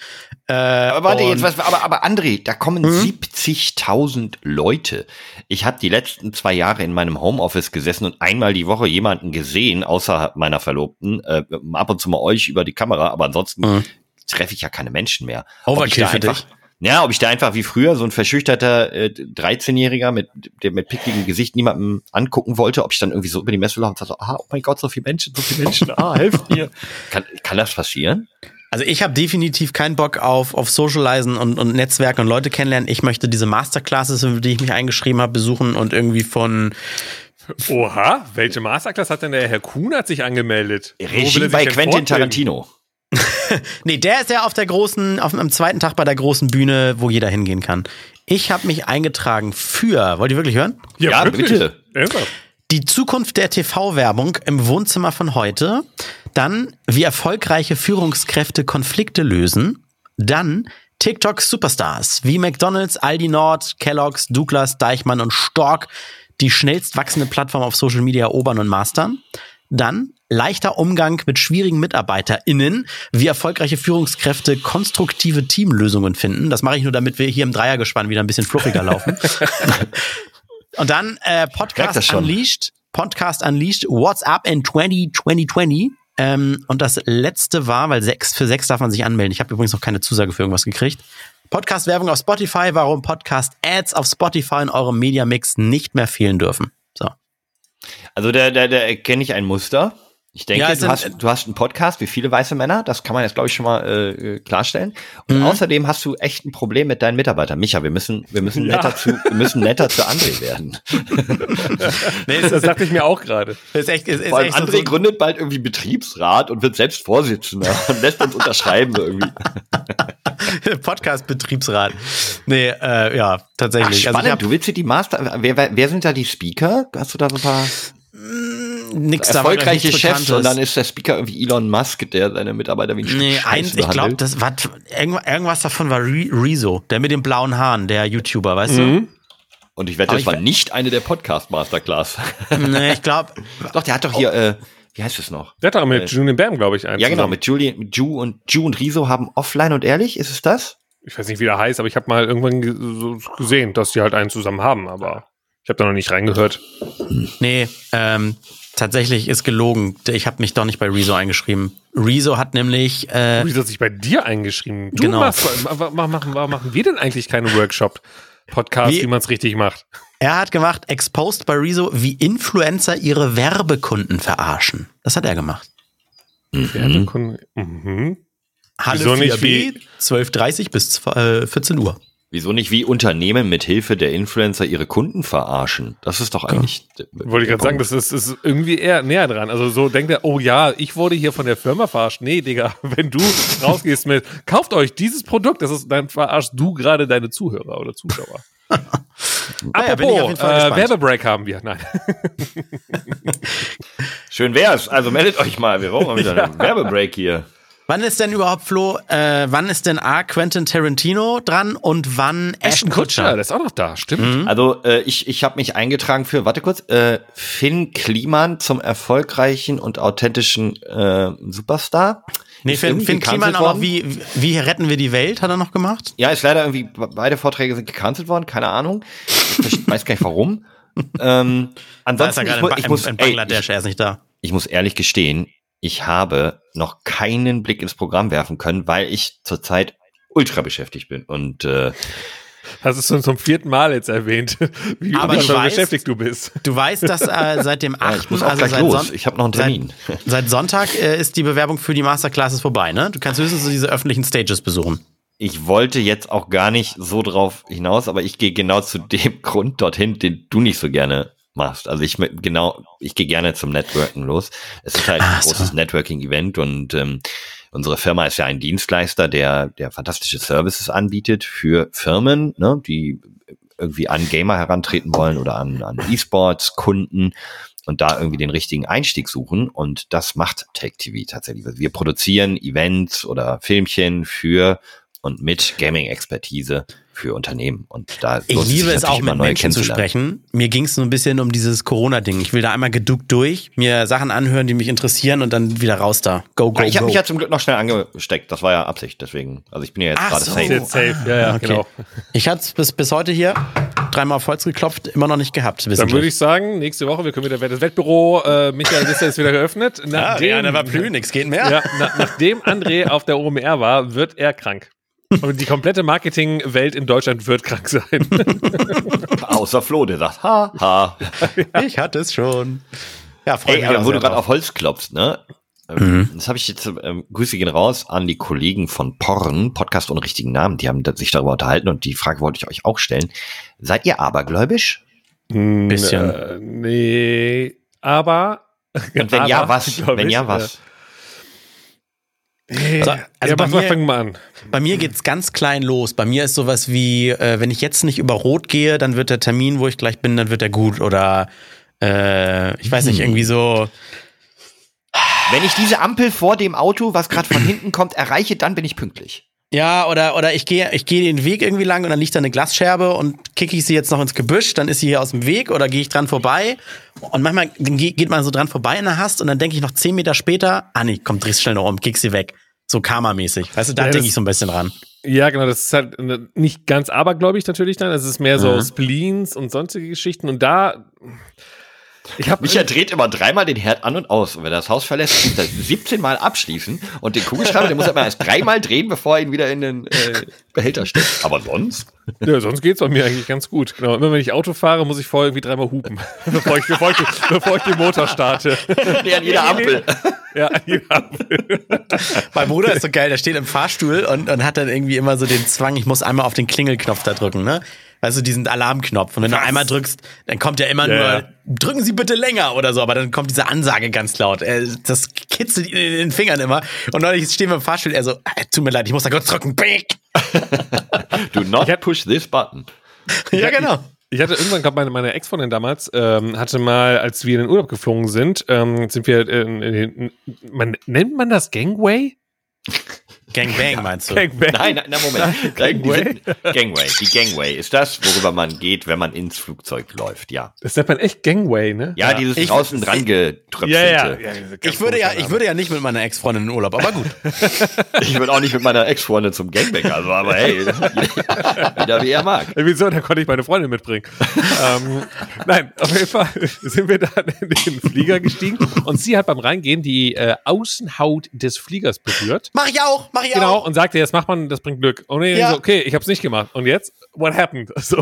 Äh, aber warte, jetzt was, aber, aber André, da kommen mhm. 70.000 Leute. Ich habe die letzten zwei Jahre in meinem Homeoffice gesessen und einmal die Woche jemanden gesehen, außer meiner Verlobten, äh, ab und zu mal euch über die Kamera, aber ansonsten mhm. treffe ich ja keine Menschen mehr.
Overkill für dich.
Ja, ob ich da einfach wie früher so ein verschüchterter äh, 13-Jähriger mit der mit pickligem Gesicht niemandem angucken wollte, ob ich dann irgendwie so über die Messe laufe und sage, ah, oh mein Gott, so viele Menschen, so viele Menschen, ah, helft [LAUGHS] mir. Kann, kann das passieren?
Also ich habe definitiv keinen Bock auf, auf Socializen und, und Netzwerken und Leute kennenlernen. Ich möchte diese Masterclasses, für die ich mich eingeschrieben habe, besuchen und irgendwie von
Oha, welche Masterclass hat denn der Herr Kuhn hat sich angemeldet?
Regie bei Quentin Tarantino. [LAUGHS]
nee, der ist ja auf der großen, auf dem zweiten Tag bei der großen Bühne, wo jeder hingehen kann. Ich habe mich eingetragen für, wollt ihr wirklich hören?
Ja, ja bitte.
Die Zukunft der TV-Werbung im Wohnzimmer von heute. Dann, wie erfolgreiche Führungskräfte Konflikte lösen. Dann TikTok Superstars wie McDonald's, Aldi Nord, Kellogg's, Douglas, Deichmann und Stork die schnellst wachsende Plattform auf Social Media erobern und mastern. Dann leichter Umgang mit schwierigen MitarbeiterInnen, wie erfolgreiche Führungskräfte konstruktive Teamlösungen finden. Das mache ich nur, damit wir hier im Dreiergespann wieder ein bisschen fluffiger laufen. [LAUGHS] Und dann äh, Podcast Unleashed, Podcast Unleashed, What's Up in 20, 2020. Ähm, und das letzte war, weil sechs, für sechs darf man sich anmelden. Ich habe übrigens noch keine Zusage für irgendwas gekriegt. Podcast-Werbung auf Spotify, warum Podcast-Ads auf Spotify in eurem Media-Mix nicht mehr fehlen dürfen. So.
Also da, da, da erkenne ich ein Muster. Ich denke, ja, du, hast, du hast einen Podcast wie viele weiße Männer, das kann man jetzt, glaube ich, schon mal äh, klarstellen. Und mhm. außerdem hast du echt ein Problem mit deinen Mitarbeitern. Micha, wir müssen, wir müssen [LAUGHS] ja. netter zu, wir müssen netter zu André werden. [LAUGHS]
nee, das, das dachte ich mir auch gerade.
Ist echt, ist, ist Vor allem echt André so gründet bald irgendwie Betriebsrat und wird selbst Vorsitzender und lässt uns unterschreiben so irgendwie. [LAUGHS]
Podcast-Betriebsrat. Nee, äh, ja, tatsächlich.
Ach, spannend, also hab, du willst dir die Master, wer, wer, wer sind da die Speaker? Hast du da so ein paar?
Nix
erfolgreiche Chefs und dann ist der Speaker irgendwie Elon Musk, der seine Mitarbeiter wie
ein Nee, eins, ich glaube, das war irgendwas davon war Rezo, der mit den blauen Haaren, der YouTuber, weißt mhm. du?
Und ich wette, das war nicht eine der Podcast Masterclass. [LAUGHS]
Nee, ich glaube.
doch, der hat doch hier, äh, wie heißt es noch?
Der hat doch mit äh, Julian Bam, glaube ich,
einen. Ja, genau, mit Julian, mit Ju und Ju und Riso haben offline und ehrlich, ist es das?
Ich weiß nicht, wie der heißt, aber ich habe mal irgendwann gesehen, dass die halt einen zusammen haben, aber ich habe da noch nicht reingehört.
Nee, ähm, tatsächlich ist gelogen. Ich habe mich doch nicht bei Rezo eingeschrieben. Rezo hat nämlich. Äh,
Rezo hat sich bei dir eingeschrieben. Du genau. machst, warum machen, machen wir denn eigentlich keine Workshop-Podcast, wie, wie man es richtig macht?
Er hat gemacht, exposed bei Rezo, wie Influencer ihre Werbekunden verarschen. Das hat er gemacht.
Mhm. Werbekunden. Mhm.
Halle 4B, 12.30 bis 14 Uhr.
Wieso nicht wie Unternehmen mit Hilfe der Influencer ihre Kunden verarschen? Das ist doch eigentlich.
Ja. Wollte ich gerade sagen, das ist, ist, irgendwie eher näher dran. Also so denkt er, oh ja, ich wurde hier von der Firma verarscht. Nee, Digga, [LAUGHS] wenn du rausgehst mit, kauft euch dieses Produkt, das ist, dann verarschst du gerade deine Zuhörer oder Zuschauer. [LAUGHS] Apropos, ja, äh, Werbebreak haben wir. Nein.
Schön wär's. Also meldet euch mal. Wir brauchen mal wieder [LAUGHS] einen Werbebreak hier.
Wann ist denn überhaupt, Flo, äh, wann ist denn A, Quentin Tarantino dran und wann Ashton Kutcher?
Der ist auch noch da, stimmt.
Mhm. Also äh, ich, ich habe mich eingetragen für, warte kurz, äh, Finn Kliman zum erfolgreichen und authentischen äh, Superstar.
Nee, Finn, Finn Kliman auch noch, wie, wie retten wir die Welt, hat er noch gemacht?
Ja, ist leider irgendwie, beide Vorträge sind gecancelt worden, keine Ahnung. Ich weiß gar nicht warum. [LAUGHS] ähm, ansonsten,
ich, in, ich muss, in Bangladesch, ey, er ist nicht da.
Ich muss ehrlich gestehen, ich habe noch keinen Blick ins Programm werfen können, weil ich zurzeit ultra beschäftigt bin und äh,
Hast du schon zum vierten Mal jetzt erwähnt, [LAUGHS] wie Aber du weißt, beschäftigt du bist.
Du weißt, dass äh, [LAUGHS] seit dem 8. Ja,
ich muss auch also gleich los. ich habe noch einen Termin.
Seit, [LAUGHS] seit Sonntag äh, ist die Bewerbung für die Masterclasses vorbei, ne? Du kannst höchstens diese öffentlichen Stages besuchen.
Ich wollte jetzt auch gar nicht so drauf hinaus, aber ich gehe genau zu dem Grund dorthin, den du nicht so gerne machst. Also ich genau, ich gehe gerne zum Networken los. Es ist halt ein Ach großes so. Networking-Event und ähm, unsere Firma ist ja ein Dienstleister, der der fantastische Services anbietet für Firmen, ne, die irgendwie an Gamer herantreten wollen oder an, an E-Sports-Kunden und da irgendwie den richtigen Einstieg suchen. Und das macht Take TV tatsächlich. Wir produzieren Events oder Filmchen für und mit Gaming-Expertise für Unternehmen. Und da
ich liebe es auch mit Menschen zu sprechen. Mir ging es so ein bisschen um dieses Corona-Ding. Ich will da einmal geduckt durch, mir Sachen anhören, die mich interessieren und dann wieder raus da.
Go, go, ja, ich habe mich ja zum Glück noch schnell angesteckt. Das war ja Absicht. Deswegen, also ich bin ja jetzt gerade
so. safe. safe. Ja, ja, okay. genau.
Ich hatte es bis, bis heute hier dreimal auf Holz geklopft, immer noch nicht gehabt.
Dann würde ich sagen, nächste Woche, wir können wieder das Wettbüro, äh, Michael ist jetzt wieder geöffnet. [LAUGHS]
Nachdem, ja, der war plü, nichts geht mehr.
Ja, na, nachdem André auf der OMR war, wird er krank. Und die komplette Marketingwelt in Deutschland wird krank sein. [LAUGHS]
Außer Flo, der sagt, ha, ha.
Ich hatte es schon.
Ja, Ey, aber wo du gerade auf Holz klopfst, ne? Ähm, mhm. Das habe ich jetzt, ähm, Grüße gehen raus an die Kollegen von Porn, Podcast ohne richtigen Namen, die haben sich darüber unterhalten und die Frage wollte ich euch auch stellen. Seid ihr abergläubisch?
Ein bisschen. Äh, nee, aber.
Und wenn [LAUGHS] aber, ja, was? Wenn ja, was?
Also, also ja, bei, mir, fang mal an. bei mir geht's ganz klein los. Bei mir ist sowas wie, äh, wenn ich jetzt nicht über Rot gehe, dann wird der Termin, wo ich gleich bin, dann wird er gut. Oder äh, ich weiß nicht, hm. irgendwie so.
Wenn ich diese Ampel vor dem Auto, was gerade von hinten kommt, erreiche, dann bin ich pünktlich.
Ja, oder, oder ich gehe ich gehe den Weg irgendwie lang und dann liegt da eine Glasscherbe und kicke ich sie jetzt noch ins Gebüsch, dann ist sie hier aus dem Weg oder gehe ich dran vorbei. Und manchmal geht man so dran vorbei in der Hast und dann denke ich noch zehn Meter später, ah nee, komm, drehst schnell noch um, kick sie weg. So Karma-mäßig. Weißt du, da ja, denke ich so ein bisschen dran.
Ja, genau, das ist halt nicht ganz abergläubig natürlich dann. Es ist mehr so mhm. Spleens und sonstige Geschichten. Und da
Micha dreht immer dreimal den Herd an und aus. Und wenn er das Haus verlässt, muss er 17 Mal abschließen. Und den Kugelschreiber, den muss er immer erst dreimal drehen, bevor er ihn wieder in den äh, Behälter steckt. Aber sonst?
Ja, sonst geht's bei mir eigentlich ganz gut. Genau. Immer wenn ich Auto fahre, muss ich vorher irgendwie dreimal hupen. bevor, [LAUGHS] ich, bevor, ich, bevor ich den Motor starte. [LAUGHS]
Nee, an jeder Ampel.
Ja, an jeder Ampel. [LAUGHS]
mein Bruder ist so geil, der steht im Fahrstuhl und, und hat dann irgendwie immer so den Zwang, ich muss einmal auf den Klingelknopf da drücken, ne? Weißt du, diesen Alarmknopf. Und wenn Was? du einmal drückst, dann kommt ja immer yeah. nur, drücken Sie bitte länger oder so, aber dann kommt diese Ansage ganz laut. Äh, das kitzelt ihn in den Fingern immer. Und neulich stehen wir im Fahrstuhl, er so, äh, tut mir leid, ich muss da kurz drücken. [LAUGHS]
Do not push this button.
ja, genau.
Ich hatte irgendwann, glaube meine, meine Ex-Freundin damals, ähm, hatte mal, als wir in den Urlaub geflogen sind, ähm, sind wir, in, in, in, man, nennt man das Gangway?
Gangbang meinst du?
Gangbang. Nein, nein, nein Moment. Gangway? Gangway. Die Gangway ist das, worüber man geht, wenn man ins Flugzeug läuft, ja.
Das nennt man echt Gangway, ne?
Ja, ja. dieses ich, draußen dran getröpfelte. Ja, ja. ja
ich würde ja, ich würde ja nicht mit meiner Ex-Freundin in Urlaub, aber gut. [LAUGHS]
ich würde auch nicht mit meiner Ex-Freundin zum Gangbang, also, aber hey, [LAUGHS] jeder wie er mag.
Wieso? Da konnte ich meine Freundin mitbringen. [LAUGHS] ähm, nein, auf jeden Fall sind wir dann in den Flieger gestiegen und sie hat beim Reingehen die äh, Außenhaut des Fliegers berührt.
Mach ich auch, mach ich
genau,
auch.
und sagte, jetzt macht man, das bringt Glück. Und ich ja. so, okay, ich habe es nicht gemacht. Und jetzt, what happened? [LAUGHS] So.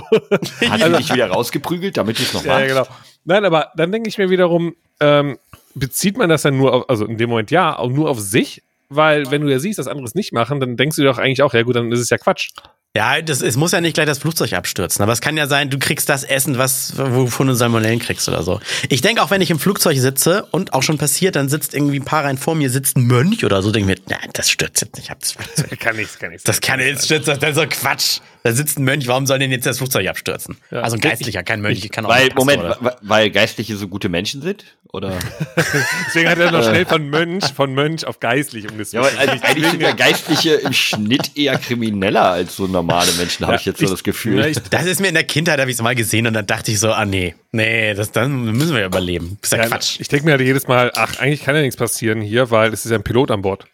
Hat also, dich wieder rausgeprügelt, damit ich es noch ja,
genau. Nein, aber dann denke ich mir wiederum, ähm, bezieht man das dann nur auf, also in dem Moment ja, auch nur auf sich? Weil wenn du ja siehst, dass andere es nicht machen, dann denkst du dir doch eigentlich auch, ja gut, dann ist es ja Quatsch.
Ja, das, es muss ja nicht gleich das Flugzeug abstürzen, aber es kann ja sein, du kriegst das Essen, was, wovon du Salmonellen kriegst oder so. Ich denke auch, wenn ich im Flugzeug sitze und auch schon passiert, dann sitzt irgendwie ein paar rein vor mir, sitzt ein Mönch oder so, denke mir, na, das stürzt jetzt nicht ab. Das [LAUGHS]
kann nichts, kann nichts.
Das kann jetzt stürzen, das ist so Quatsch. Da sitzt ein Mönch, warum soll denn jetzt das Flugzeug abstürzen? Ja. Also ein Geistlicher, kein Mönch, ich kann auch
Weil, Moment, oder? weil Geistliche so gute Menschen sind? Oder? [LAUGHS]
Deswegen hat er noch schnell von Mönch, von Mönch auf geistlich
umgeswitcht. Ja, aber eigentlich sind ja Geistliche im Schnitt eher krimineller als so normale Menschen, habe ja, ich jetzt so ich, das Gefühl.
Das ist mir in der Kindheit, habe ich es mal gesehen und dann dachte ich so, ah nee, nee, das, dann müssen wir ja überleben. Das ist ja, ja Quatsch.
Ich denke mir halt jedes Mal, ach, eigentlich kann ja nichts passieren hier, weil es ist ja ein Pilot an Bord.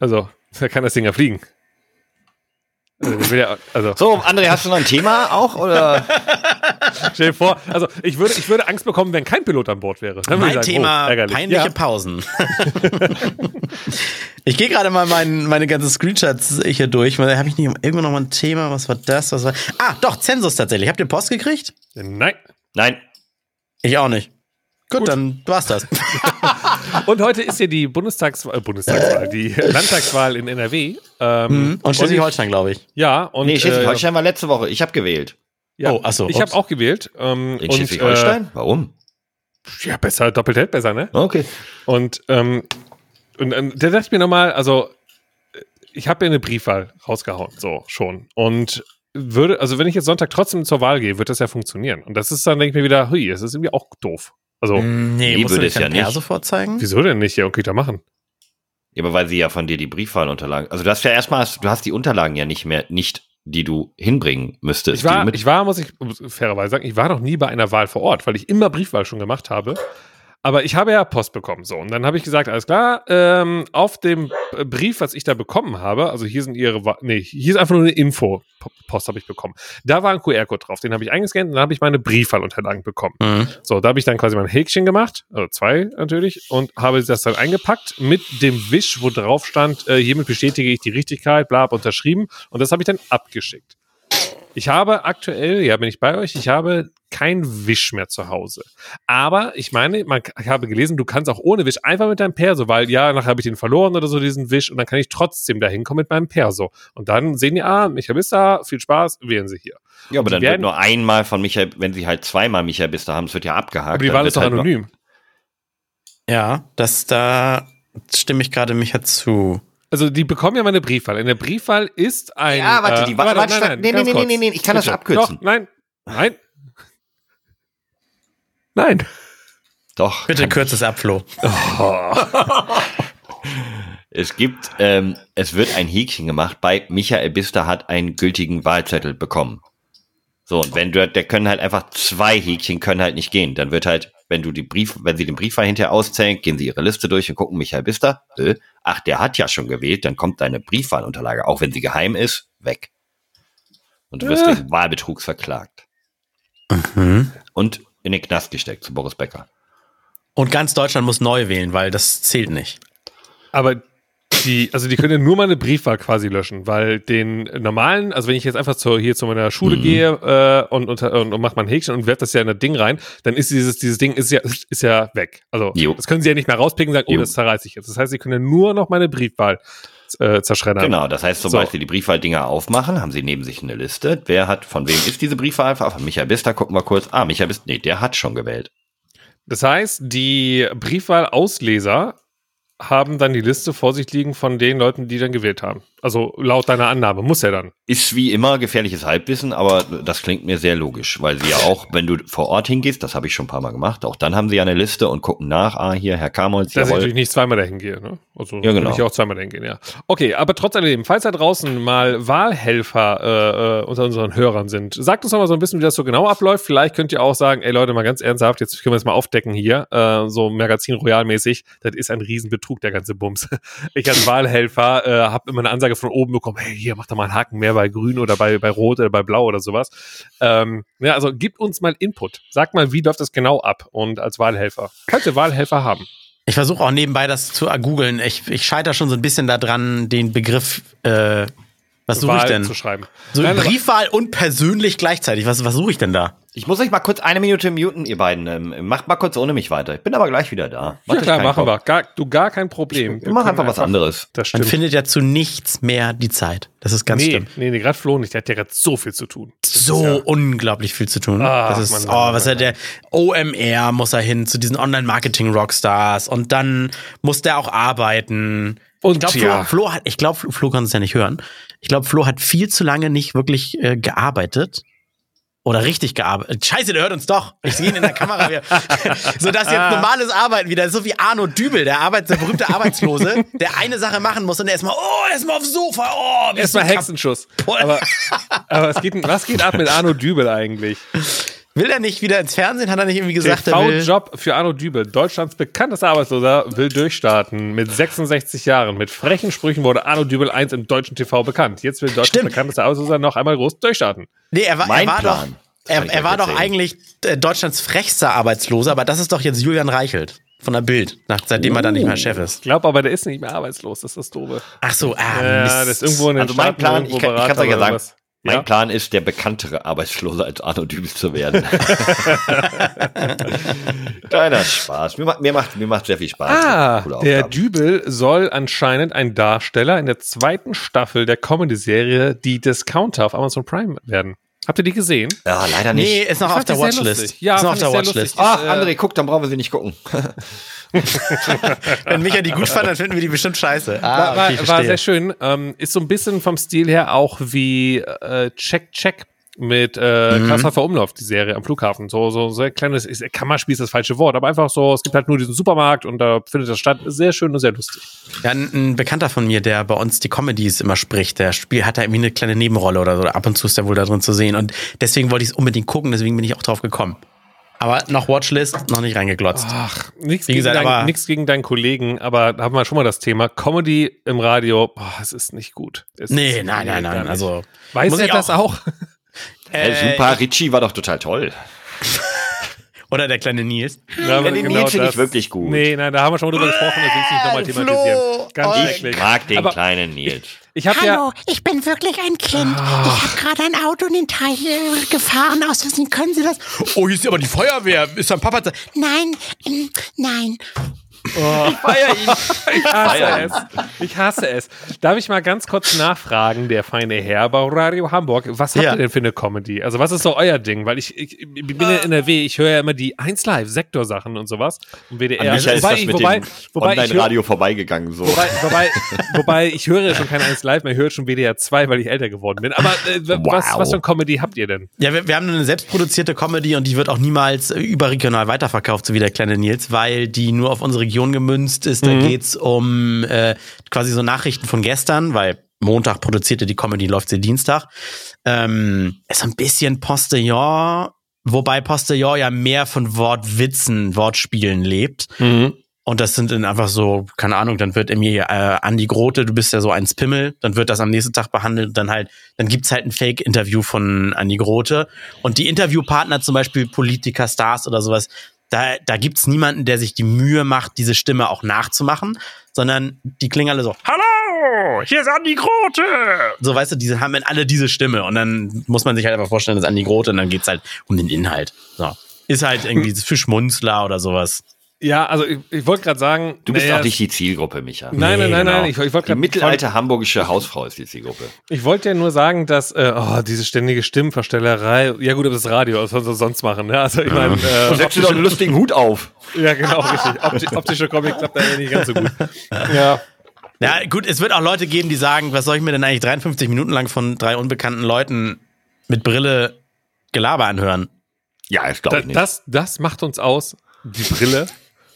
Also, [LAUGHS] da kann das Ding ja fliegen.
Also, also. So, André, hast du noch ein Thema auch? Oder? [LAUGHS]
Stell dir vor, also ich würde, ich würde Angst bekommen, wenn kein Pilot an Bord wäre.
Dann mein sagen, Thema oh, peinliche ja. Pausen. [LAUGHS] ich gehe gerade mal mein, meine ganzen Screenshots hier durch. Weil habe ich nicht irgendwo noch mal ein Thema? Was war das? Was war? Ah, doch, Zensus tatsächlich. Habt ihr Post gekriegt?
Nein.
Nein.
Ich auch nicht. Gut, Gut, dann war's das. [LAUGHS]
und heute ist ja die Bundestagswahl, äh, Bundestagswahl, die [LAUGHS] Landtagswahl in NRW. Ähm,
mhm. Und Schleswig-Holstein, glaube ich.
Ja, und.
Nee, Schleswig-Holstein äh, war letzte Woche. Ich habe gewählt.
Ja, oh, achso. Ich habe auch gewählt. Ähm,
in Schleswig-Holstein? Äh, Warum?
Ja, besser, doppelt hält besser, ne?
Okay.
Und, ähm, und, und der dachte ich mir nochmal, also, ich habe ja eine Briefwahl rausgehauen, so schon. Und würde, also wenn ich jetzt Sonntag trotzdem zur Wahl gehe, wird das ja funktionieren. Und das ist dann, denke ich mir wieder, hui, das ist irgendwie auch doof. Also,
nee, nee würde es ja nicht.
sofort zeigen? Wieso denn nicht? Ja, okay, da machen.
Ja, aber weil sie ja von dir die Briefwahlunterlagen, also du hast ja erstmal, du hast die Unterlagen ja nicht mehr, nicht, die du hinbringen müsstest.
Ich war, ich war, muss ich fairerweise sagen, ich war noch nie bei einer Wahl vor Ort, weil ich immer Briefwahl schon gemacht habe. Aber ich habe ja Post bekommen, so. Und dann habe ich gesagt, alles klar, ähm, auf dem Brief, was ich da bekommen habe, also hier sind ihre, nee, hier ist einfach nur eine Info, Post habe ich bekommen. Da war ein QR-Code drauf, den habe ich eingescannt und dann habe ich meine Briefwahlunterlagen bekommen. Mhm. So, da habe ich dann quasi mein Häkchen gemacht, also zwei natürlich, und habe das dann eingepackt mit dem Wisch, wo drauf stand, äh, hiermit bestätige ich die Richtigkeit, bla, unterschrieben. Und das habe ich dann abgeschickt. Ich habe aktuell, ja, bin ich bei euch, ich habe kein Wisch mehr zu Hause. Aber ich meine, man, ich habe gelesen, du kannst auch ohne Wisch einfach mit deinem Perso, weil ja, nachher habe ich den verloren oder so, diesen Wisch, und dann kann ich trotzdem da hinkommen mit meinem Perso. Und dann sehen die, ah, Michael Bister, viel Spaß, wählen Sie hier.
Ja, aber dann werden, wird nur einmal von Michael, wenn Sie halt zweimal Michael Bister haben, es wird ja abgehakt. Aber
die Wahl ist doch halt anonym.
Ja, das da stimme ich gerade Micha zu.
Also die bekommen ja mal eine Briefwahl. In der Briefwahl ist ein.
Ja, warte, die äh, warte, warte, nein, nein, nee, nee, nee, nee, ich kann Bitte. das abkürzen.
Doch, nein, nein. Nein.
Doch. Bitte kürze es ab, Flo. Oh. [LAUGHS]
es gibt, ähm, es wird ein Häkchen gemacht bei Michael Bister hat einen gültigen Wahlzettel bekommen. So, und wenn du, der können halt einfach zwei Häkchen können halt nicht gehen. Dann wird halt wenn du die Brief, wenn sie den Briefwahl hinterher auszählen, gehen sie ihre Liste durch und gucken, Michael Bister, äh, ach, der hat ja schon gewählt, dann kommt deine Briefwahlunterlage, auch wenn sie geheim ist, weg. Und du wirst äh. wegen Wahlbetrugs verklagt. Mhm. Und in den Knast gesteckt zu Boris Becker.
Und ganz Deutschland muss neu wählen, weil das zählt nicht.
Aber die, also die können ja nur meine Briefwahl quasi löschen, weil den normalen, also wenn ich jetzt einfach zu, hier zu meiner Schule mhm. gehe äh, und, und, und, und mache mein Häkchen und werfe das ja in das Ding rein, dann ist dieses, dieses Ding ist ja, ist ja weg. Also jo. das können sie ja nicht mehr rauspicken und sagen, oh, das zerreiße ich jetzt. Das heißt, sie können ja nur noch meine Briefwahl äh, zerschreddern.
Genau, das heißt, sobald so. sie die Briefwahldinger aufmachen, haben sie neben sich eine Liste. Wer hat, von wem ist diese Briefwahl? Von Michael Bister, gucken wir kurz. Ah, Michael Bister, nee, der hat schon gewählt.
Das heißt, die Briefwahlausleser haben dann die Liste vor sich liegen von den Leuten, die dann gewählt haben. Also laut deiner Annahme, muss er dann.
Ist wie immer gefährliches Halbwissen, aber das klingt mir sehr logisch, weil sie ja auch, wenn du vor Ort hingehst, das habe ich schon ein paar Mal gemacht, auch dann haben sie ja eine Liste und gucken nach, ah, hier, Herr Kamolz,
Dass ich natürlich nicht zweimal dahin gehe, ne? Also ja, genau. ich auch zweimal dahin gehen, ja. Okay, aber trotz alledem, falls da draußen mal Wahlhelfer äh, äh, unter unseren Hörern sind, sagt uns doch mal so ein bisschen, wie das so genau abläuft. Vielleicht könnt ihr auch sagen, ey Leute, mal ganz ernsthaft, jetzt können wir das mal aufdecken hier, äh, so Magazin Royal mäßig, das ist ein Riesenbetrug, der ganze Bums. [LAUGHS] Ich als Wahlhelfer äh, habe immer eine Ansage von oben bekommen, hey, hier, mach doch mal einen Haken mehr bei grün oder bei, bei rot oder bei blau oder sowas. Ähm, ja, also gibt uns mal Input. Sag mal, wie läuft das genau ab und als Wahlhelfer. Könnt ihr Wahlhelfer haben?
Ich versuche auch nebenbei das zu googeln. Ich, ich scheitere schon so ein bisschen daran, den Begriff äh, was suche ich denn?
Zu schreiben.
So Nein, Briefwahl und persönlich gleichzeitig. Was, was suche ich denn da?
Ich muss euch mal kurz eine Minute muten, ihr beiden. Ähm, macht mal kurz ohne mich weiter. Ich bin aber gleich wieder da.
Ja klar, machen wir. Gar, du gar kein Problem.
Ich, ich mach einfach was anderes.
Das stimmt. Man findet ja zu nichts mehr die Zeit. Das ist ganz
nee,
schlimm.
Nee, nee, gerade Flo nicht. Der hat ja gerade so viel zu tun.
Das so ja unglaublich viel zu tun. Ah, das ist, Mann, oh, was hat der OMR muss er hin zu diesen Online-Marketing-Rockstars und dann muss der auch arbeiten. Und ich glaube, ja. Flo, Flo, hat, ich glaube, Flo kann es ja nicht hören. Ich glaube, Flo hat viel zu lange nicht wirklich äh, gearbeitet. Oder richtig gearbeitet. Scheiße, der hört uns doch. Ich sehe ihn in der Kamera. [LAUGHS] so dass jetzt normales Arbeiten wieder, so wie Arno Dübel, der Arbeit, der berühmte Arbeitslose, der eine Sache machen muss und der erstmal, oh, erstmal aufs Sofa, oh,
erstmal Hexenschuss. Aber, aber es geht, was geht ab mit Arno Dübel eigentlich?
Will er nicht wieder ins Fernsehen? Hat er nicht irgendwie gesagt,
TV er will? Job für Arno Dübel, Deutschlands bekanntester Arbeitsloser, will durchstarten. Mit 66 Jahren. Mit frechen Sprüchen wurde Arno Dübel eins im deutschen TV bekannt. Jetzt will Deutschlands Stimmt. bekanntester Arbeitsloser noch einmal groß durchstarten.
Nee, er war, er war doch, er, er war doch eigentlich äh, Deutschlands frechster Arbeitsloser, aber das ist doch jetzt Julian Reichelt von der Bild, nach, seitdem uh, er dann nicht mehr Chef ist.
Ich glaube aber, der ist nicht mehr arbeitslos, das ist das Doofe.
Ach so, ah,
ja, Mist. das ist irgendwo in den
also mein Plan, ich kann es euch ja sagen, mein ja? Plan ist, der bekanntere Arbeitslose als Arno Dübel zu werden. [LAUGHS] Kleiner Spaß. Mir macht, mir, macht, mir macht sehr viel Spaß.
Ah, der Dübel soll anscheinend ein Darsteller in der zweiten Staffel der Comedy-Serie Die Discounter auf Amazon Prime werden. Habt ihr die gesehen?
Ja, leider nicht. Nee,
ist noch auf der Watchlist.
Ja,
ist
noch auf der Watchlist.
Ach, André, guck, dann brauchen wir sie nicht gucken. [LAUGHS] [LAUGHS]
Wenn Micha die gut fand, dann finden wir die bestimmt scheiße.
Ah, war, okay, war sehr schön. Ähm, ist so ein bisschen vom Stil her auch wie äh, Check Check mit äh, mhm. Klasshofer Umlauf, die Serie am Flughafen. So, so, so ein kleines, Kammerspiel ist das falsche Wort, aber einfach so, es gibt halt nur diesen Supermarkt und da findet das statt. Sehr schön und sehr lustig.
Ja, ein, ein Bekannter von mir, der bei uns die Comedies immer spricht, der spielt, hat da irgendwie eine kleine Nebenrolle oder so. Ab und zu ist der wohl da drin zu sehen. Und deswegen wollte ich es unbedingt gucken, deswegen bin ich auch drauf gekommen. Aber noch Watchlist, noch nicht reingeglotzt.
Ach, nichts gegen, dein, nix gegen deinen Kollegen, aber da haben wir schon mal das Thema. Comedy im Radio, boah, es ist nicht gut. Es
nee, nein, nein, nein. Also,
weiß er das auch?
Äh, super, Richie war doch total toll. [LAUGHS]
Oder der kleine Nils.
Ja, den genau Nils finde ich wirklich gut.
Nee, nein, da haben wir schon mal drüber gesprochen, das will ich nicht nochmal thematisieren.
Ganz ich schrecklich. mag den aber kleinen Nils.
Ich Hallo, ja ich bin wirklich ein Kind. Oh. Ich habe gerade ein Auto in den Teich gefahren. Aus Versehen können Sie das?
Oh, hier ist aber die Feuerwehr. Ist dein Papa da?
Nein, ähm, nein.
Oh. Ich feiere ihn. [LAUGHS] Ich hasse es. Ich hasse es. Darf ich mal ganz kurz nachfragen, der feine Herr bei Radio Hamburg, was habt ja. ihr denn für eine Comedy? Also was ist so euer Ding? Weil ich, ich, ich bin in NRW, ich höre ja immer die 1 Live Sektorsachen und sowas und WDR.
Also, wobei, ist das wobei, wobei Online-Radio vorbeigegangen so.
Wobei, wobei, [LAUGHS] wobei ich höre schon kein 1 Live mehr, ich höre schon WDR 2, weil ich älter geworden bin. Aber äh, wow. was, was für eine Comedy habt ihr denn?
Ja, wir, wir haben eine selbstproduzierte Comedy und die wird auch niemals überregional weiterverkauft, so wie der kleine Nils, weil die nur auf unsere Region gemünzt ist. Da mhm. geht's um äh, quasi so Nachrichten von gestern, weil Montag produzierte die Comedy, läuft sie Dienstag. Ähm, ist ein bisschen Postillon, wobei Postillon ja mehr von Wortwitzen, Wortspielen lebt. Mhm. Und das sind dann einfach so, keine Ahnung, dann wird irgendwie äh, Andi Grote, du bist ja so ein Spimmel, dann wird das am nächsten Tag behandelt, dann halt, dann gibt's halt ein Fake-Interview von Andi Grote. Und die Interviewpartner, zum Beispiel Politiker, Stars oder sowas, da, da gibt's niemanden, der sich die Mühe macht, diese Stimme auch nachzumachen, sondern die klingen alle so, Hallo, hier ist Andi Grote. So, weißt du, die haben alle diese Stimme und dann muss man sich halt einfach vorstellen, das ist Andi Grote und dann geht's halt um den Inhalt. So. Ist halt irgendwie [LAUGHS] für Schmunzler oder sowas.
Ja, also ich, ich wollte gerade sagen.
Du bist naja, auch nicht die Zielgruppe, Micha.
Nein, nein, nein, genau. nein. Ich, ich
wollte Die mittelalte wollt, hamburgische Hausfrau ist die Zielgruppe.
Ich wollte ja nur sagen, dass äh, oh, diese ständige Stimmverstellerei. Ja gut, aber das Radio, was soll sie sonst machen? Ne? Also ich meine. [LAUGHS]
Äh, setzt du doch einen lustigen Hut auf.
Ja, genau, richtig. Opti optische Comic klappt da ja nicht ganz so gut. Ja.
Ja, gut, es wird auch Leute geben, die sagen, was soll ich mir denn eigentlich 53 Minuten lang von drei unbekannten Leuten mit Brille Gelaber anhören?
Ja, ich glaube nicht.
Das, das macht uns aus, die Brille.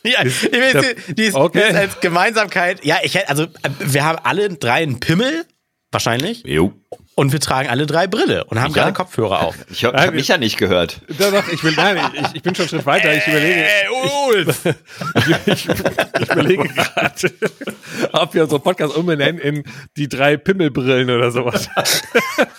[LAUGHS]
Ja, ich will, die ist, okay. ist als Gemeinsamkeit. Ja, ich also wir haben alle drei einen Pimmel, wahrscheinlich.
Jo.
Und wir tragen alle drei Brille und haben gerade Kopfhörer auf.
Ich habe hab mich ja nicht gehört.
Doch, doch, ich will, nein, ich, ich bin schon einen Schritt weiter. Ich überlege. Äh, Ulf. [LAUGHS] ich, ich, ich überlege gerade, ob wir unseren Podcast umbenennen in die drei Pimmelbrillen oder sowas.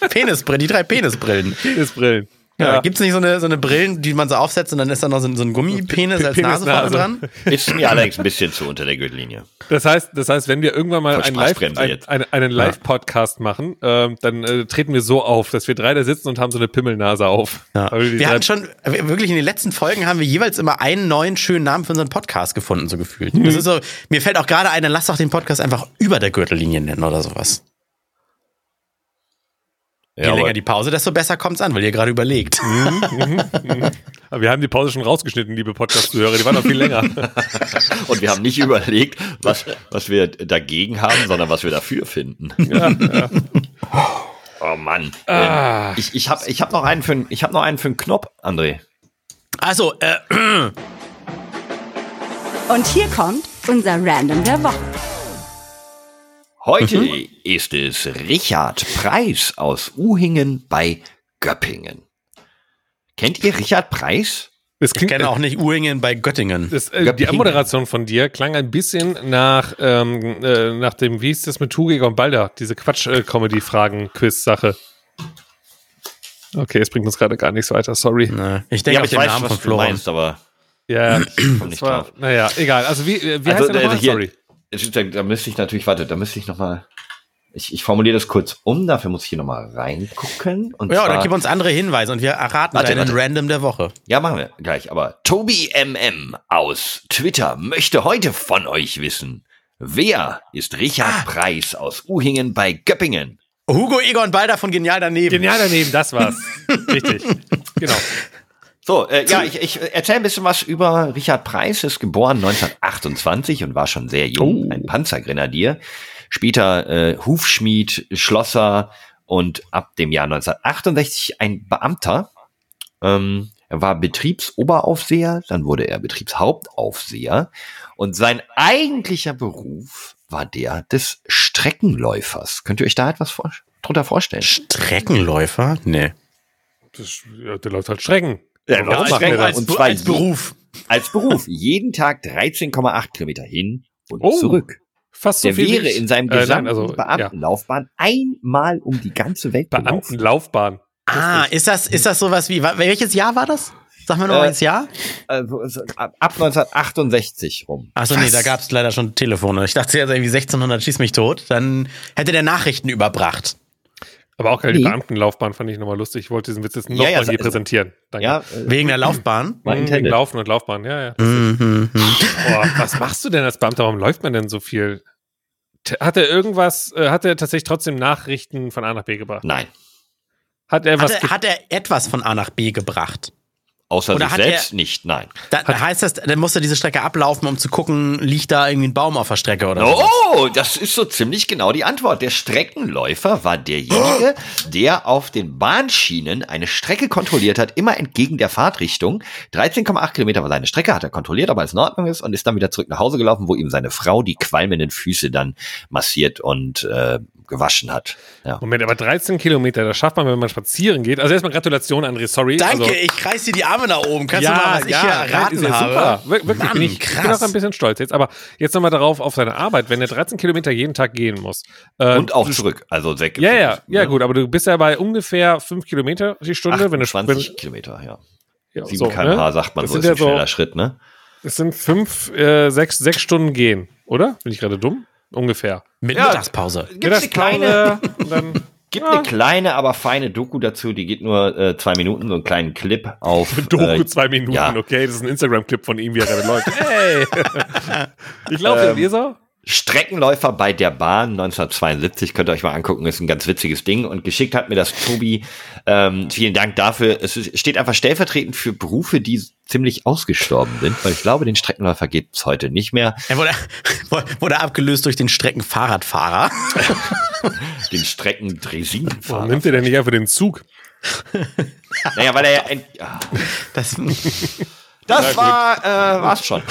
Penisbrillen, die drei Penisbrillen.
Penisbrillen.
Ja, ja. Gibt es nicht so eine, so eine Brillen, die man so aufsetzt und dann ist da noch so ein, so ein Gummipenis als Nase vorne dran? [LAUGHS]
Ist mir allerdings ein bisschen zu unter der Gürtellinie.
Das heißt, das heißt, wenn wir irgendwann mal einen Live, ein, ein, einen Live-Podcast machen, ähm, dann äh, treten wir so auf, dass wir drei da sitzen und haben so eine Pimmelnase auf.
Ja. Wir hatten schon, wirklich in den letzten Folgen haben wir jeweils immer einen neuen schönen Namen für unseren Podcast gefunden, so gefühlt. Mhm. Das ist so, mir fällt auch gerade ein, lass doch den Podcast einfach über der Gürtellinie nennen oder sowas. Je länger die Pause, desto besser kommt's an, weil ihr gerade überlegt. Mhm,
mhm, wir haben die Pause schon rausgeschnitten, liebe Podcast-Zuhörer. Die waren noch viel länger. [LAUGHS]
Und wir haben nicht überlegt, was, was wir dagegen haben, sondern was wir dafür finden. Ja, ja. Oh Mann. Ah. Ich, ich habe ich hab noch, einen für, ich hab noch einen für einen Knopf, André.
Also, äh. [CLEARS THROAT]
Und hier kommt unser Random der Woche.
Heute mhm. ist es Richard Preis aus Uhingen bei Göppingen. Kennt ihr Richard Preis?
Das klingt, ich kenne auch nicht Uhingen bei Göttingen.
Das, äh, die Anmoderation von dir klang ein bisschen nach, ähm, äh, nach dem, wie hieß das mit Tugiger und Balder, diese Quatsch-Comedy-Fragen-Quiz-Sache. Okay, es bringt uns gerade gar nichts weiter, sorry.
Nee. Ich denke ja, auf den weiß, Namen von Florian. Meinst,
aber
ja, das war, naja, egal. Also wie, wie also, heißt der nochmal? Sorry
da, da müsste ich natürlich, warte, da müsste ich nochmal. Ich, ich formuliere das kurz um, dafür muss ich hier nochmal reingucken.
Und ja, oder gib uns andere Hinweise und wir erraten warte, deinen warte. Random der Woche.
Ja, machen wir gleich. Aber Tobi MM aus Twitter möchte heute von euch wissen, wer ist Richard ah. Preis aus Uhingen bei Göppingen?
Hugo Egon Balder von Genial daneben.
Genial daneben, das war's. [LAUGHS] Richtig. Genau.
So, äh, ja, [CLEARS THROAT] ich, ich erzähle ein bisschen was über Richard Preis, ist geboren 1928 und war schon sehr jung, oh. ein Panzergrenadier. Später äh, Hufschmied, Schlosser und ab dem Jahr 1968 ein Beamter. Ähm, er war Betriebsoberaufseher, dann wurde er Betriebshauptaufseher und sein eigentlicher Beruf war der des Streckenläufers. Könnt ihr euch da etwas vor drunter vorstellen?
Streckenläufer? Nee.
Das, ja, der läuft halt Strecken.
Ja, ja als, als, und zwar als Beruf.
Als Beruf. Jeden Tag 13,8 Kilometer hin und oh, zurück.
Fast
so
der
viel wäre in seinem gesamten äh, nein, also, Beamtenlaufbahn ja. einmal um die ganze Welt
Beamtenlaufbahn.
Ah, ist das, ist das sowas wie, welches Jahr war das? Sag mal noch äh, ins Jahr.
Also, ab 1968 rum.
Achso, nee, da gab es leider schon Telefone. Ich dachte jetzt irgendwie 1600 schieß mich tot. Dann hätte der Nachrichten überbracht.
Aber auch keine nee. Beamtenlaufbahn fand ich nochmal lustig. Ich wollte diesen Witz jetzt nochmal ja, ja, hier präsentieren.
Danke. Ja, äh, Wegen der Laufbahn?
Wegen Laufen und Laufbahn, ja, ja. Mhm, Boah, was machst du denn als Beamter? Warum läuft man denn so viel? Hat er irgendwas, äh, hat er tatsächlich trotzdem Nachrichten von A nach B gebracht?
Nein.
Hat er, was hat er, hat er etwas von A nach B gebracht?
Außer Oder sich selbst er, nicht, nein.
Da, heißt das, dann muss er diese Strecke ablaufen, um zu gucken, liegt da irgendwie ein Baum auf der Strecke oder
so? Oh, das ist so ziemlich genau die Antwort. Der Streckenläufer war derjenige, der auf den Bahnschienen eine Strecke kontrolliert hat, immer entgegen der Fahrtrichtung. 13,8 Kilometer war seine Strecke, hat er kontrolliert, ob alles in Ordnung ist und ist dann wieder zurück nach Hause gelaufen, wo ihm seine Frau die qualmenden Füße dann massiert und äh, gewaschen hat.
Ja. Moment, aber 13 Kilometer, das schafft man, wenn man spazieren geht. Also erstmal Gratulation, André, sorry.
Danke,
also,
ich kreis dir die Arme nach oben. Kannst ja, du mal, was ja, ich hier erraten ja, habe?
Super. Wirklich, Mann, bin ich, krass. ich bin auch ein bisschen stolz jetzt. Aber jetzt nochmal darauf, auf seine Arbeit, wenn er 13 Kilometer jeden Tag gehen muss.
Äh, Und auch zurück, also
weg. Ja, ja, ja, ne? gut, aber du bist ja bei ungefähr 5 Kilometer die Stunde.
28 wenn du, Kilometer, ja. ja 7 so, km/h ne? sagt man das so, ist ein schneller so, Schritt, ne?
Es sind 5, 6 äh, Stunden gehen, oder? Bin ich gerade dumm? Ungefähr.
Mit ja, Mittagspause.
Gibt eine kleine, dann, [LAUGHS] gibt ja. eine kleine, aber feine Doku dazu, die geht nur äh, zwei Minuten, so einen kleinen Clip auf. [LAUGHS]
Doku äh, zwei Minuten, ja. okay, das ist ein Instagram-Clip von ihm, wie er gerade läuft. [LAUGHS] Hey! ich glaube, ähm, ihr so?
Streckenläufer bei der Bahn 1972, könnt ihr euch mal angucken, ist ein ganz witziges Ding und geschickt hat mir das Tobi. Ähm, vielen Dank dafür. Es steht einfach stellvertretend für Berufe, die ziemlich ausgestorben sind, weil ich glaube, den Streckenläufer gibt es heute nicht mehr.
Er wurde, [LAUGHS] wurde abgelöst durch den Streckenfahrradfahrer. [LAUGHS]
den Streckendresinenfahrer.
Warum nimmt er denn nicht einfach den Zug?
naja, weil er ja ein, ja. Das, das war, äh, war's schon.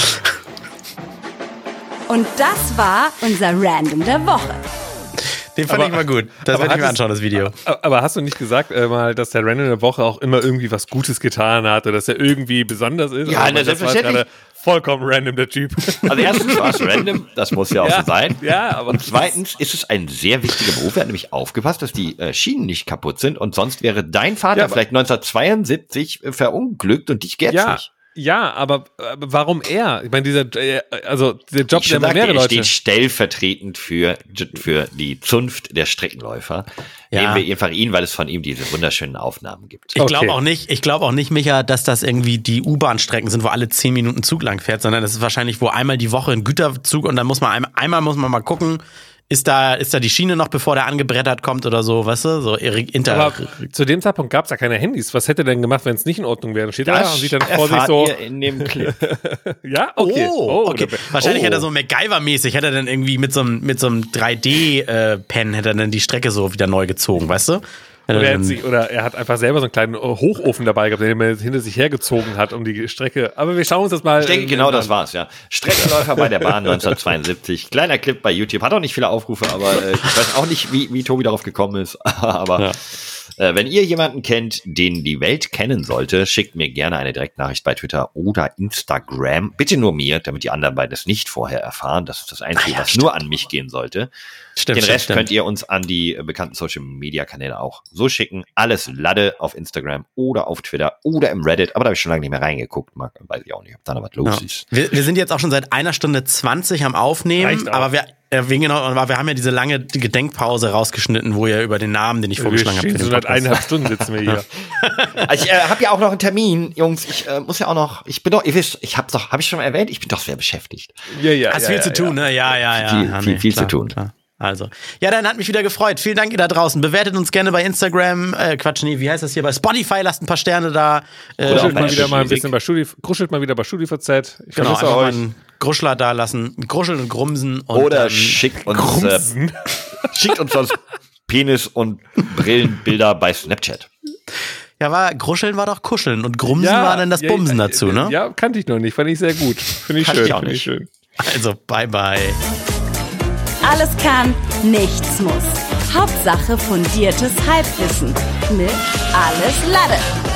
Und das war unser Random der Woche.
Den fand aber, ich mal gut. Das werde ich mir anschauen, das Video.
Aber hast du nicht gesagt äh, mal, dass der Random der Woche auch immer irgendwie was Gutes getan hat oder dass er irgendwie besonders ist?
Ja, ne, selbstverständlich.
Vollkommen random, der Typ.
Also erstens war es random, das muss ja auch
ja,
so sein.
Ja, aber
und zweitens ist es ein sehr wichtiger Beruf. Er hat nämlich aufgepasst, dass die äh, Schienen nicht kaputt sind und sonst wäre dein Vater ja, vielleicht 1972 äh, verunglückt und dich gäbe ja, nicht.
Ja, aber, aber warum er? Ich meine, dieser, äh, also der Job, der mehrere
er
Leute.
steht stellvertretend für für die Zunft der Streckenläufer. Ja. Nehmen wir einfach ihn, weil es von ihm diese wunderschönen Aufnahmen gibt.
Ich glaube auch nicht, ich glaube auch nicht, Micha, dass das irgendwie die U-Bahn-Strecken sind, wo alle zehn Minuten Zug lang fährt, sondern das ist wahrscheinlich, wo einmal die Woche ein Güterzug und dann muss man einmal, einmal muss man mal gucken, ist da, ist da die Schiene noch, bevor der angebrettert kommt oder so, weißt du? So inter Aber
zu dem Zeitpunkt gab es ja keine Handys. Was hätte er denn gemacht, wenn es nicht in Ordnung wäre? Steht das da und sieht dann vor sich so.
in dem Clip. [LAUGHS]
ja, okay.
Oh, oh okay. Wahrscheinlich oh. hätte er so MacGyver-mäßig, hätte er dann irgendwie mit so einem, mit so einem 3D-Pen, äh, hätte er dann die Strecke so wieder neu gezogen, weißt du?
Oder er, sich, oder er, hat einfach selber so einen kleinen Hochofen dabei gehabt, den er hinter sich hergezogen hat, um die Strecke. Aber wir schauen uns das mal.
Ich denke, genau das war's, ja. Streckenläufer bei der Bahn [LAUGHS] 1972. Kleiner Clip bei YouTube. Hat auch nicht viele Aufrufe, aber äh, ich weiß auch nicht, wie, wie Tobi darauf gekommen ist. [LAUGHS] aber ja. Äh, wenn ihr jemanden kennt, den die Welt kennen sollte, schickt mir gerne eine Direktnachricht bei Twitter oder Instagram. Bitte nur mir, damit die anderen beiden es nicht vorher erfahren. Das ist das Einzige, ja, was stimmt. nur an mich gehen sollte. Stimmt, Den Rest stimmt, könnt ihr uns an die äh, bekannten Social Media Kanäle auch so schicken. Alles Lade auf Instagram oder auf Twitter oder im Reddit. Aber da habe ich schon lange nicht mehr reingeguckt. Mag, weiß ich auch nicht, ob da noch was los ja. ist.
Wir, wir, sind jetzt auch schon seit einer Stunde 20 am Aufnehmen, aber wir, wegen genau, wir haben ja diese lange Gedenkpause rausgeschnitten, wo ihr über den Namen, den ich vorgeschlagen habe.
So seit eineinhalb Stunden sitzen wir hier. [LAUGHS]
also ich äh, habe ja auch noch einen Termin, Jungs. Ich äh, muss ja auch noch, ich bin doch, ihr wisst, ich habe doch, habe ich schon mal erwähnt, ich bin doch sehr beschäftigt.
Ja, ja. Hast ja, viel ja, zu tun, ne? Ja, ja, ja.
Viel, viel, viel klar, zu tun. Klar.
Also, ja, dann hat mich wieder gefreut. Vielen Dank ihr da draußen. Bewertet uns gerne bei Instagram. Äh, Quatsch, nee, wie heißt das hier? Bei Spotify lasst ein paar Sterne da.
Äh, Gruschelt mal wieder mal ein bisschen bei Studi, gruschelt mal wieder bei StudiVZ.
Ich genau, einfach euch. mal Gruschler da lassen. Gruscheln und grumsen. Und
Oder schickt uns, äh, [LAUGHS] schickt uns sonst Penis und Brillenbilder bei Snapchat.
Ja, war Gruscheln war doch Kuscheln und Grumsen ja, war dann das ja, Bumsen ja, dazu, ne?
Ja, kannte ich noch nicht, fand ich sehr gut. Finde ich, schön, ich, ich schön.
Also, bye bye.
Alles kann, nichts muss. Hauptsache fundiertes Halbwissen mit Alles Lade.